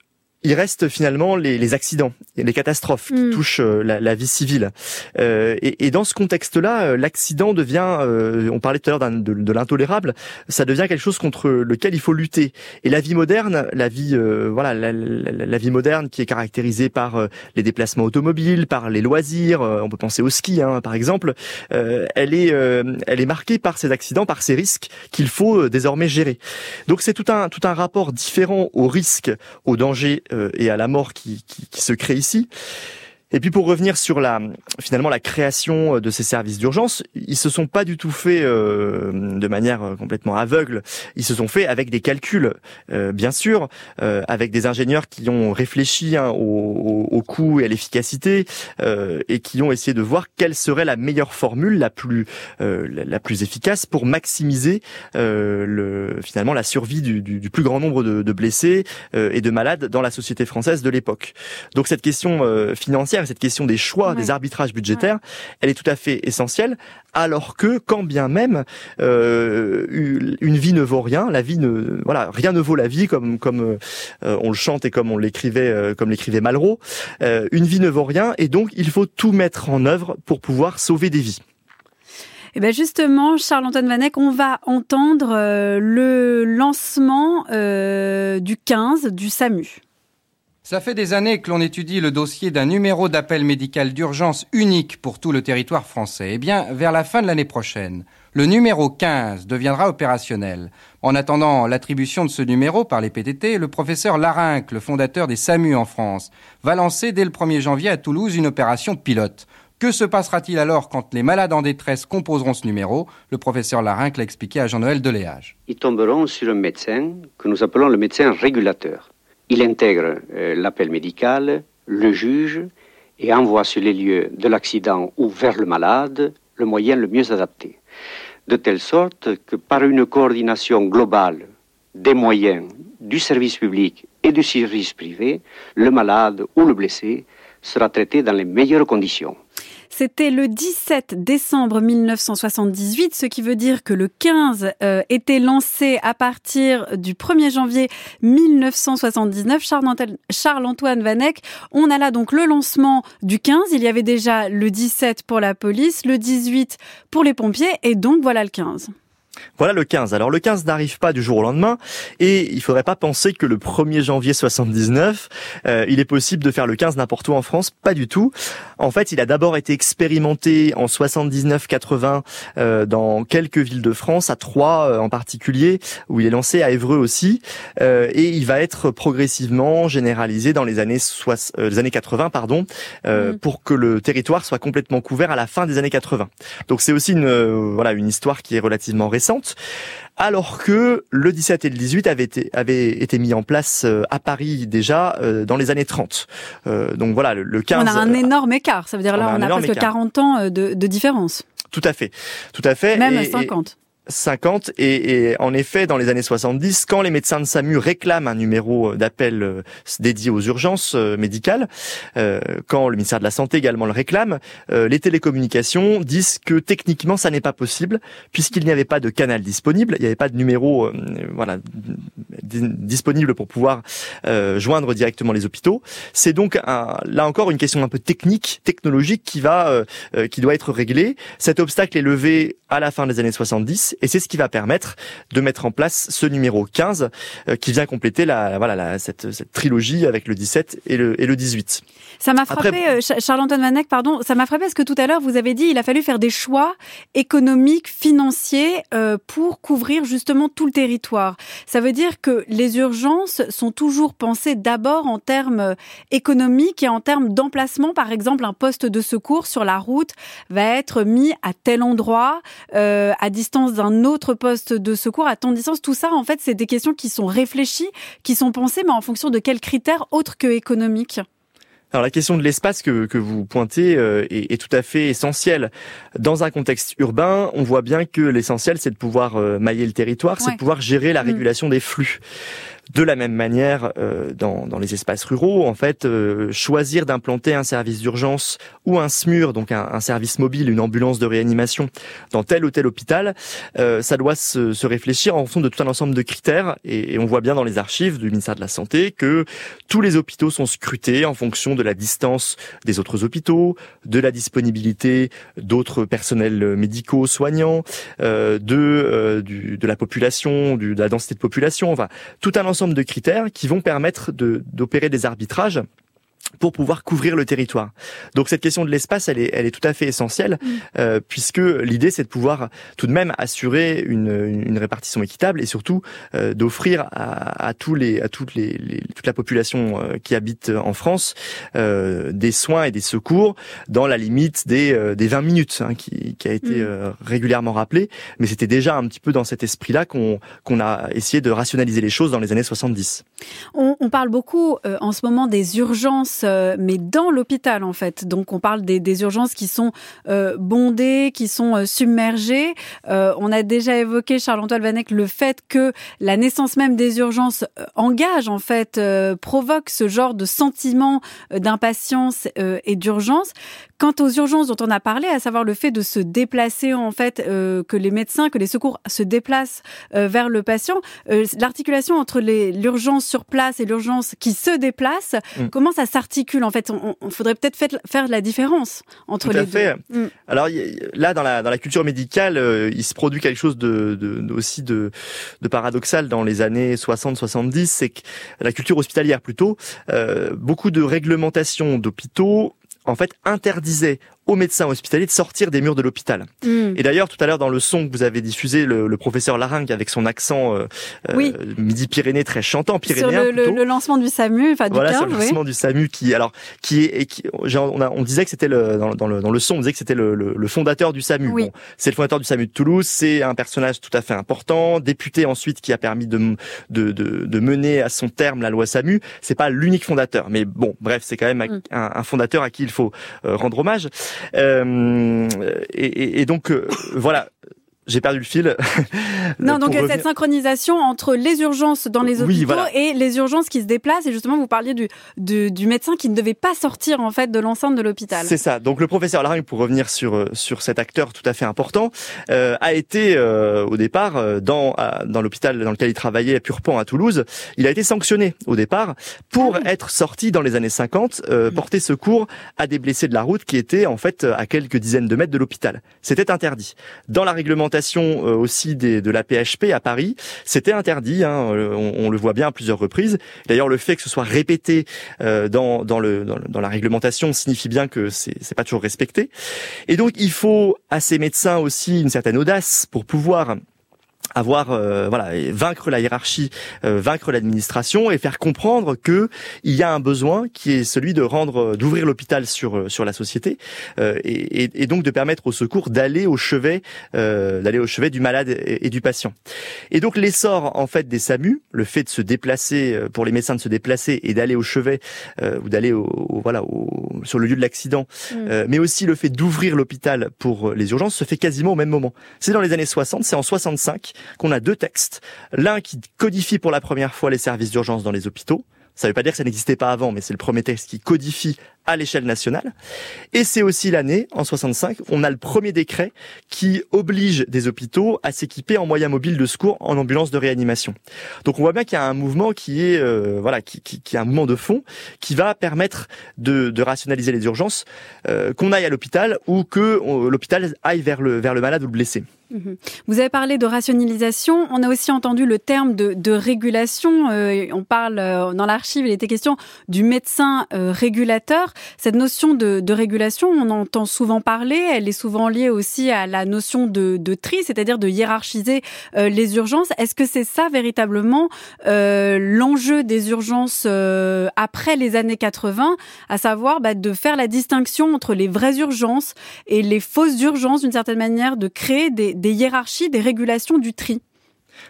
il reste finalement les, les accidents, les catastrophes qui Mm. touchent euh, la, la vie civile. Euh, et, et dans ce contexte-là, euh, l'accident devient, euh, on parlait tout à l'heure de, de l'intolérable, ça devient quelque chose contre lequel il faut lutter. Et la vie moderne, la vie, euh, voilà, la, la- vie moderne qui est caractérisée par euh, les déplacements automobiles, par les loisirs, euh, on peut penser au ski, hein, par exemple, euh, elle est, euh, elle est marquée par ces accidents, par ces risques qu'il faut désormais gérer. Donc c'est tout un tout un rapport différent au risque, au danger euh, et à la mort qui se crée ici. Et puis pour revenir sur la finalement la création euh, de ces services d'urgence, ils se sont pas du tout faits euh, de manière euh, complètement aveugle. Ils se sont faits avec des calculs, euh, bien sûr, euh, avec des ingénieurs qui ont réfléchi hein, au, au, au coût et à l'efficacité euh, et qui ont essayé de voir quelle serait la meilleure formule, la plus la, plus efficace pour maximiser le finalement la survie du, du, du plus grand nombre de, de blessés et de malades dans la société française de l'époque. Donc cette question euh, cette question des choix, des arbitrages budgétaires, elle est tout à fait essentielle. Alors que, quand bien même, euh, une vie ne vaut rien, la vie ne, voilà, rien ne vaut la vie, comme comme euh, on le chante et comme on l'écrivait, euh, comme l'écrivait Malraux. Une vie ne vaut rien, et donc il faut tout mettre en œuvre pour pouvoir sauver des vies. Et ben justement, Charles-Antoine Vanek, on va entendre le lancement du 15 du SAMU. Ça fait des années que l'on étudie le dossier d'un numéro d'appel médical d'urgence unique pour tout le territoire français. Eh bien, vers la fin de l'année prochaine, le numéro 15 deviendra opérationnel. En attendant l'attribution de ce numéro par les PTT, le professeur Larinck, le fondateur des SAMU en France, va lancer dès le 1er janvier à Toulouse une opération pilote. Que se passera-t-il alors quand les malades en détresse composeront ce numéro? Le professeur Larinck l'a expliqué à Jean-Noël Deléage. Ils tomberont sur un médecin que nous appelons le médecin régulateur. Il intègre euh, l'appel médical, le juge et envoie sur les lieux de l'accident ou vers le malade le moyen le mieux adapté. De telle sorte que par une coordination globale des moyens du service public et du service privé, le malade ou le blessé sera traité dans les meilleures conditions. C'était le 17 décembre 1978, ce qui veut dire que le 15 euh, était lancé à partir du 1er janvier 1979. Charles-Antoine Charles Vanek, on a là donc le lancement du 15. Il y avait déjà le 17 pour la police, le 18 pour les pompiers et donc voilà le 15. Voilà le 15. Alors le 15 n'arrive pas du jour au lendemain et il faudrait pas penser que le 1er janvier 79, euh, il est possible de faire le 15 n'importe où en France, pas du tout. En fait, il a d'abord été expérimenté en 79-80 euh, dans quelques villes de France, à Troyes euh, en particulier, où il est lancé à Évreux aussi euh, et il va être progressivement généralisé dans les années soix- euh, les années 80 pardon, euh, pour que le territoire soit complètement couvert à la fin des années 80. Donc c'est aussi une euh, voilà une histoire qui est relativement récente alors que le 17 et le 18 avaient été, avaient été mis en place euh, à Paris déjà euh, dans les années 30. Euh, donc voilà, le, le 15... On a un énorme écart, ça veut dire on là a un on a presque écart. 40 ans de, de différence. Tout à fait, tout à fait. Même et- 50. 50 et, et en effet dans les années 70 quand les médecins de SAMU réclament un numéro d'appel euh, dédié aux urgences euh, médicales euh, quand le ministère de la santé également le réclame euh, les télécommunications disent que techniquement ça n'est pas possible puisqu'il n'y avait pas de canal disponible il n'y avait pas de numéro euh, voilà di- disponible pour pouvoir euh, joindre directement les hôpitaux. C'est donc un- là encore une question un peu technique technologique qui va euh, euh, qui doit être réglée. Cet obstacle est levé à la fin des années 70 et c'est ce qui va permettre de mettre en place ce numéro 15 euh, qui vient compléter la voilà la, cette, cette trilogie avec le 17 et le et le 18. Ça m'a frappé, Après- euh, Cha- Charles-Antoine Vanek, pardon, ça m'a frappé parce que tout à l'heure, vous avez dit il a fallu faire des choix économiques, financiers euh, pour couvrir justement tout le territoire. Ça veut dire que les urgences sont toujours pensées d'abord en termes économiques et en termes d'emplacement. Par exemple, un poste de secours sur la route va être mis à tel endroit, euh, à distance d'un autre poste de secours, à de distance. Tout ça, en fait, c'est des questions qui sont réfléchies, qui sont pensées, mais en fonction de quels critères autres que économiques. Alors la question de l'espace que, que vous pointez euh, est, est tout à fait essentielle. Dans un contexte urbain, on voit bien que l'essentiel c'est de pouvoir euh, mailler le territoire, c'est de pouvoir gérer la Mm. régulation des flux. De la même manière, euh, dans, dans, les espaces ruraux, en fait, euh, choisir d'implanter un service d'urgence ou un SMUR, donc un, un, service mobile, une ambulance de réanimation, dans tel ou tel hôpital, euh, ça doit se, se, réfléchir en fonction de tout un ensemble de critères. Et, et, on voit bien dans les archives du ministère de la Santé que tous les hôpitaux sont scrutés en fonction de la distance des autres hôpitaux, de la disponibilité d'autres personnels médicaux, soignants, de, du, de la population, du, de la densité de population, enfin, tout un ensemble de critères qui vont permettre d'opérer des arbitrages pour pouvoir couvrir le territoire. Donc cette question de l'espace, elle est, elle est tout à fait essentielle, mm. euh, puisque l'idée c'est de pouvoir tout de même assurer une, une répartition équitable et surtout euh, d'offrir à, à, tous les, à toutes les, les toute la population euh, qui habite en France euh, des soins et des secours dans la limite des, euh, des 20 minutes, hein, qui, qui, a été mm. régulièrement rappelé. Mais c'était déjà un petit peu dans cet esprit-là qu'on qu'on a essayé de rationaliser les choses dans les années 70. On, parle beaucoup en ce moment des urgences euh, mais dans l'hôpital en fait. Donc on parle des, urgences qui sont euh, bondées, qui sont euh, submergées. on a déjà évoqué Charles-Antoine Vanek le fait que la naissance même des urgences engage en fait, provoque ce genre de sentiment d'impatience et d'urgence. Quant aux urgences dont on a parlé, à savoir le fait de se déplacer en fait, que les médecins, que les secours se déplacent vers le patient, l'articulation entre l'urgence sur place et l'urgence qui se déplace, mmh. comment ça s'articule articule en fait? On, faudrait peut-être faire la différence entre Tout les à fait. deux. Mm. Alors là, dans la dans la culture médicale, euh, il se produit quelque chose de, de aussi de, de paradoxal dans les années 60-70, c'est que la culture hospitalière plutôt, euh, beaucoup de réglementations d'hôpitaux en fait interdisait aux médecins hospitaliers de sortir des murs de l'hôpital. Mm. Et d'ailleurs, tout à l'heure, dans le son que vous avez diffusé, le, le professeur Laringue avec son accent euh, oui. euh, midi-pyrénées très chantant, pyrénéen sur le, plutôt. le, lancement du SAMU, enfin du voilà, 15, sur le lancement du SAMU qui, alors, qui est, et qui, genre, on, a, on disait que c'était le dans, dans, le dans le son, on disait que c'était le, le, le, fondateur du SAMU. Oui. Bon, c'est le fondateur du SAMU de Toulouse, c'est un personnage tout à fait important, député ensuite qui a permis de de, de, de mener à son terme la loi SAMU. C'est pas l'unique fondateur, mais bon, bref, c'est quand même Mm. un, un, fondateur à qui il faut euh, rendre hommage. Euh, et, donc euh, voilà. J'ai perdu le fil. non, donc cette revenir... synchronisation entre les urgences dans les hôpitaux oui, voilà. et les urgences qui se déplacent. Et justement, vous parliez du, du, du médecin qui ne devait pas sortir en fait de l'enceinte de l'hôpital. C'est ça. Donc le professeur Laringue, pour revenir sur sur cet acteur tout à fait important, euh, a été euh, au départ dans dans l'hôpital dans lequel il travaillait à Purpan à Toulouse. Il a été sanctionné au départ pour ah oui. être sorti dans les années 50 euh, porter secours à des blessés de la route qui étaient en fait à quelques dizaines de mètres de l'hôpital. C'était interdit. Dans la réglementation aussi des, de la PHP à Paris, c'était interdit. Hein, on, on, le voit bien à plusieurs reprises. D'ailleurs, le fait que ce soit répété euh, dans, dans, le, dans, la réglementation signifie bien que c'est pas toujours respecté. Et donc, il faut à ces médecins aussi une certaine audace pour pouvoir avoir euh, voilà vaincre la hiérarchie, euh, vaincre l'administration et faire comprendre que il y a un besoin qui est celui de rendre d'ouvrir l'hôpital sur sur la société euh, et, et, donc de permettre au secours d'aller au chevet euh, d'aller au chevet du malade et, et, du patient. Et donc l'essor en fait des SAMU, le fait de se déplacer euh, pour les médecins de se déplacer et d'aller au chevet euh, ou d'aller au, au, voilà au, sur le lieu de l'accident, mmh. mais aussi le fait d'ouvrir l'hôpital pour les urgences se fait quasiment au même moment. C'est dans les années 60, c'est en 65 qu'on a deux textes. L'un qui codifie pour la première fois les services d'urgence dans les hôpitaux. Ça ne veut pas dire que ça n'existait pas avant, mais c'est le premier texte qui codifie à l'échelle nationale. Et c'est aussi l'année, en 65, on a le premier décret qui oblige des hôpitaux à s'équiper en moyens mobiles de secours en ambulance de réanimation. Donc on voit bien qu'il y a un mouvement qui est, euh, voilà, qui, qui, est un mouvement de fond qui va permettre de, rationaliser les urgences, euh, qu'on aille à l'hôpital ou que l'hôpital aille vers le, vers le malade ou le blessé. Mhm. Vous avez parlé de rationalisation. On a aussi entendu le terme de, régulation. Euh, on parle dans l'archive, il était question du médecin euh, Cette notion de, de, régulation, on entend souvent parler. Elle est souvent liée aussi à la notion de, de tri, c'est-à-dire de hiérarchiser euh, les urgences. Est-ce que c'est ça véritablement euh, l'enjeu des urgences euh, après les années 80, à savoir bah, de faire la distinction entre les vraies urgences et les fausses urgences d'une certaine manière, de créer des, des hiérarchies, des régulations du tri?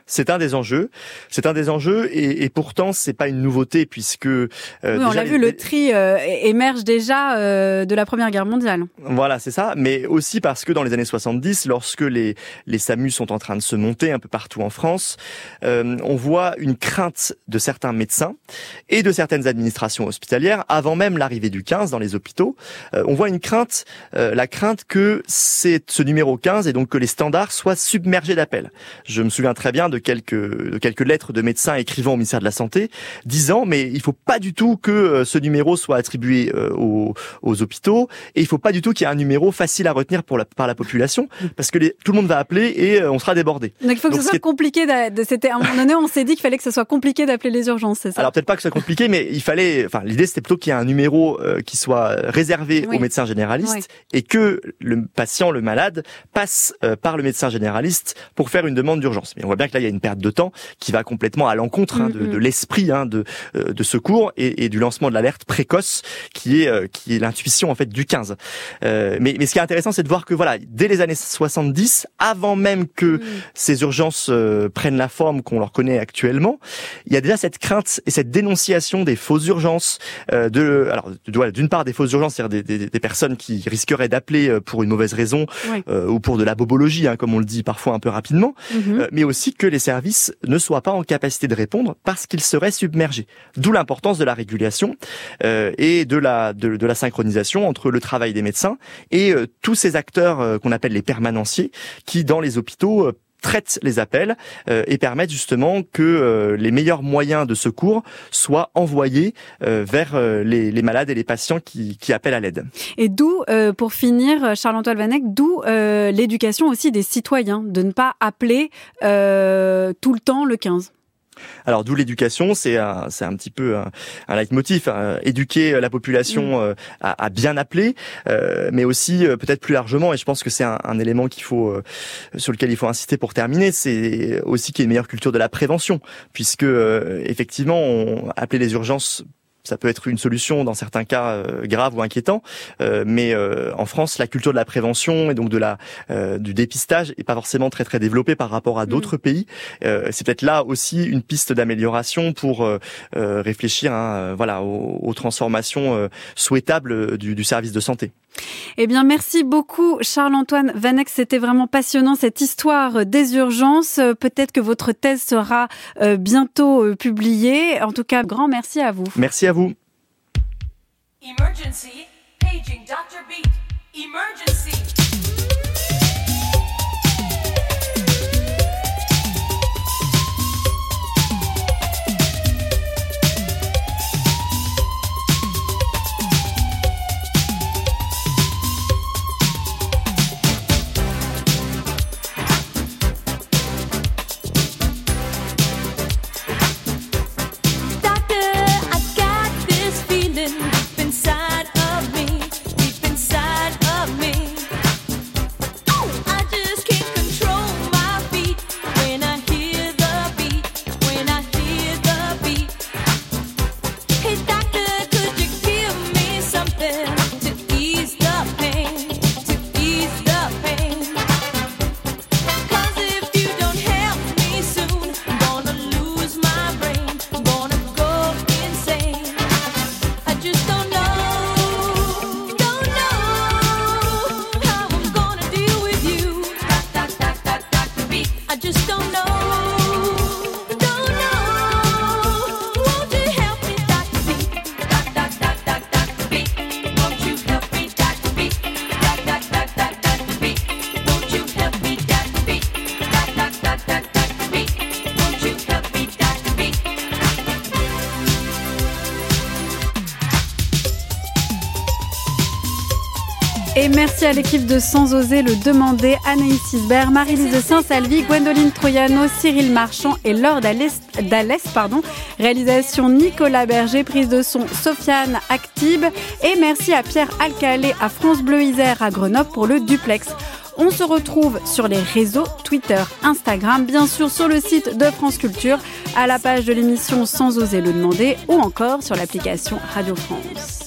C'est un des enjeux. C'est un des enjeux et, et pourtant c'est pas une nouveauté puisque euh, oui, on l'a vu, le tri euh, émerge déjà euh, de la Première Guerre mondiale. Voilà, c'est ça. Mais aussi parce que dans les années 70, lorsque les les SAMU sont en train de se monter un peu partout en France, euh, on voit une crainte de certains médecins et de certaines administrations hospitalières avant même l'arrivée du 15 dans les hôpitaux. Euh, on voit une crainte, euh, la crainte que c'est ce numéro 15 et donc que les standards soient submergés d'appels. Je me souviens très bien de quelques de quelques lettres de médecins écrivant au ministère de la Santé disant mais il faut pas du tout que euh, ce numéro soit attribué euh, aux, aux, hôpitaux et il faut pas du tout qu'il y ait un numéro facile à retenir pour la, par la population parce que les, tout le monde va appeler et euh, on sera débordé. Donc il faut que donc, ce soit est... compliqué. C'était à un moment donné on s'est dit qu'il fallait que ce soit compliqué d'appeler les urgences, c'est ça? Alors peut-être pas que ce soit compliqué, mais il fallait. Enfin l'idée c'était plutôt qu'il y ait un numéro euh, qui soit réservé oui. aux médecins généralistes oui. et que le patient, le malade, passe euh, par le médecin généraliste pour faire une demande d'urgence. Mais on voit bien que là il y a une perte de temps qui va complètement à l'encontre hein, de, de l'esprit hein, de, euh, de secours et, et du lancement de l'alerte précoce qui est euh, qui est l'intuition en fait du 15. Euh, mais, mais ce qui est intéressant c'est de voir que voilà dès les années 70, avant même que mmh. ces urgences euh, prennent la forme qu'on leur connaît actuellement, il y a déjà cette crainte et cette dénonciation des fausses urgences. Euh, de alors d'une part des fausses urgences, c'est-à-dire des, des, des, personnes qui risqueraient d'appeler pour une mauvaise raison oui. ou pour de la bobologie, hein, comme on le dit parfois un peu rapidement, mmh. mais aussi que les services ne soient pas en capacité de répondre parce qu'ils seraient submergés. D'où l'importance de la régulation euh, et de la de, la synchronisation entre le travail des médecins et euh, tous ces acteurs euh, qu'on appelle les permanenciers qui dans les hôpitaux traitent les appels euh, et permettent justement que euh, les meilleurs moyens de secours soient envoyés euh, vers les, malades et les patients qui, qui appellent à l'aide. Et d'où, pour finir, Charles-Antoine Vanek, d'où l'éducation aussi des citoyens, de ne pas appeler tout le temps le 15. Alors d'où l'éducation, c'est un, c'est un petit peu un, un leitmotiv, hein, éduquer la population mmh. à, à, bien appeler, euh, mais aussi euh, peut-être plus largement, et je pense que c'est un, un, élément qu'il faut, euh, sur lequel il faut insister pour terminer, c'est aussi qu'il y ait une meilleure culture de la prévention, puisque euh, effectivement, on, appeler les urgences ça peut être une solution dans certains cas euh, graves ou inquiétants, euh, mais euh, en France, la culture de la prévention et donc de la euh, du dépistage est pas forcément très très développée par rapport à d'autres mmh. pays. Euh, c'est peut-être là aussi une piste d'amélioration pour euh, réfléchir, hein, voilà, aux, aux transformations souhaitables du, du service de santé. Eh bien, merci beaucoup, Charles-Antoine Vanex. C'était vraiment passionnant, cette histoire des urgences. Peut-être que votre thèse sera bientôt publiée. En tout cas, grand merci à vous. Merci à vous. Emergency, paging Dr. Beat. Emergency. L'équipe de Sans oser le demander, Anaïs Isbert, Marie-Lise Saint-Salvi, Gwendoline Troyano, Cyril Marchand et Laure Dallès, pardon. Réalisation Nicolas Berger, prise de son Sofiane Actib. Et merci à Pierre Alcalé, à France Bleu Isère, à Grenoble pour le duplex. On se retrouve sur les réseaux Twitter, Instagram, bien sûr sur le site de France Culture, à la page de l'émission Sans oser le demander ou encore sur l'application Radio France.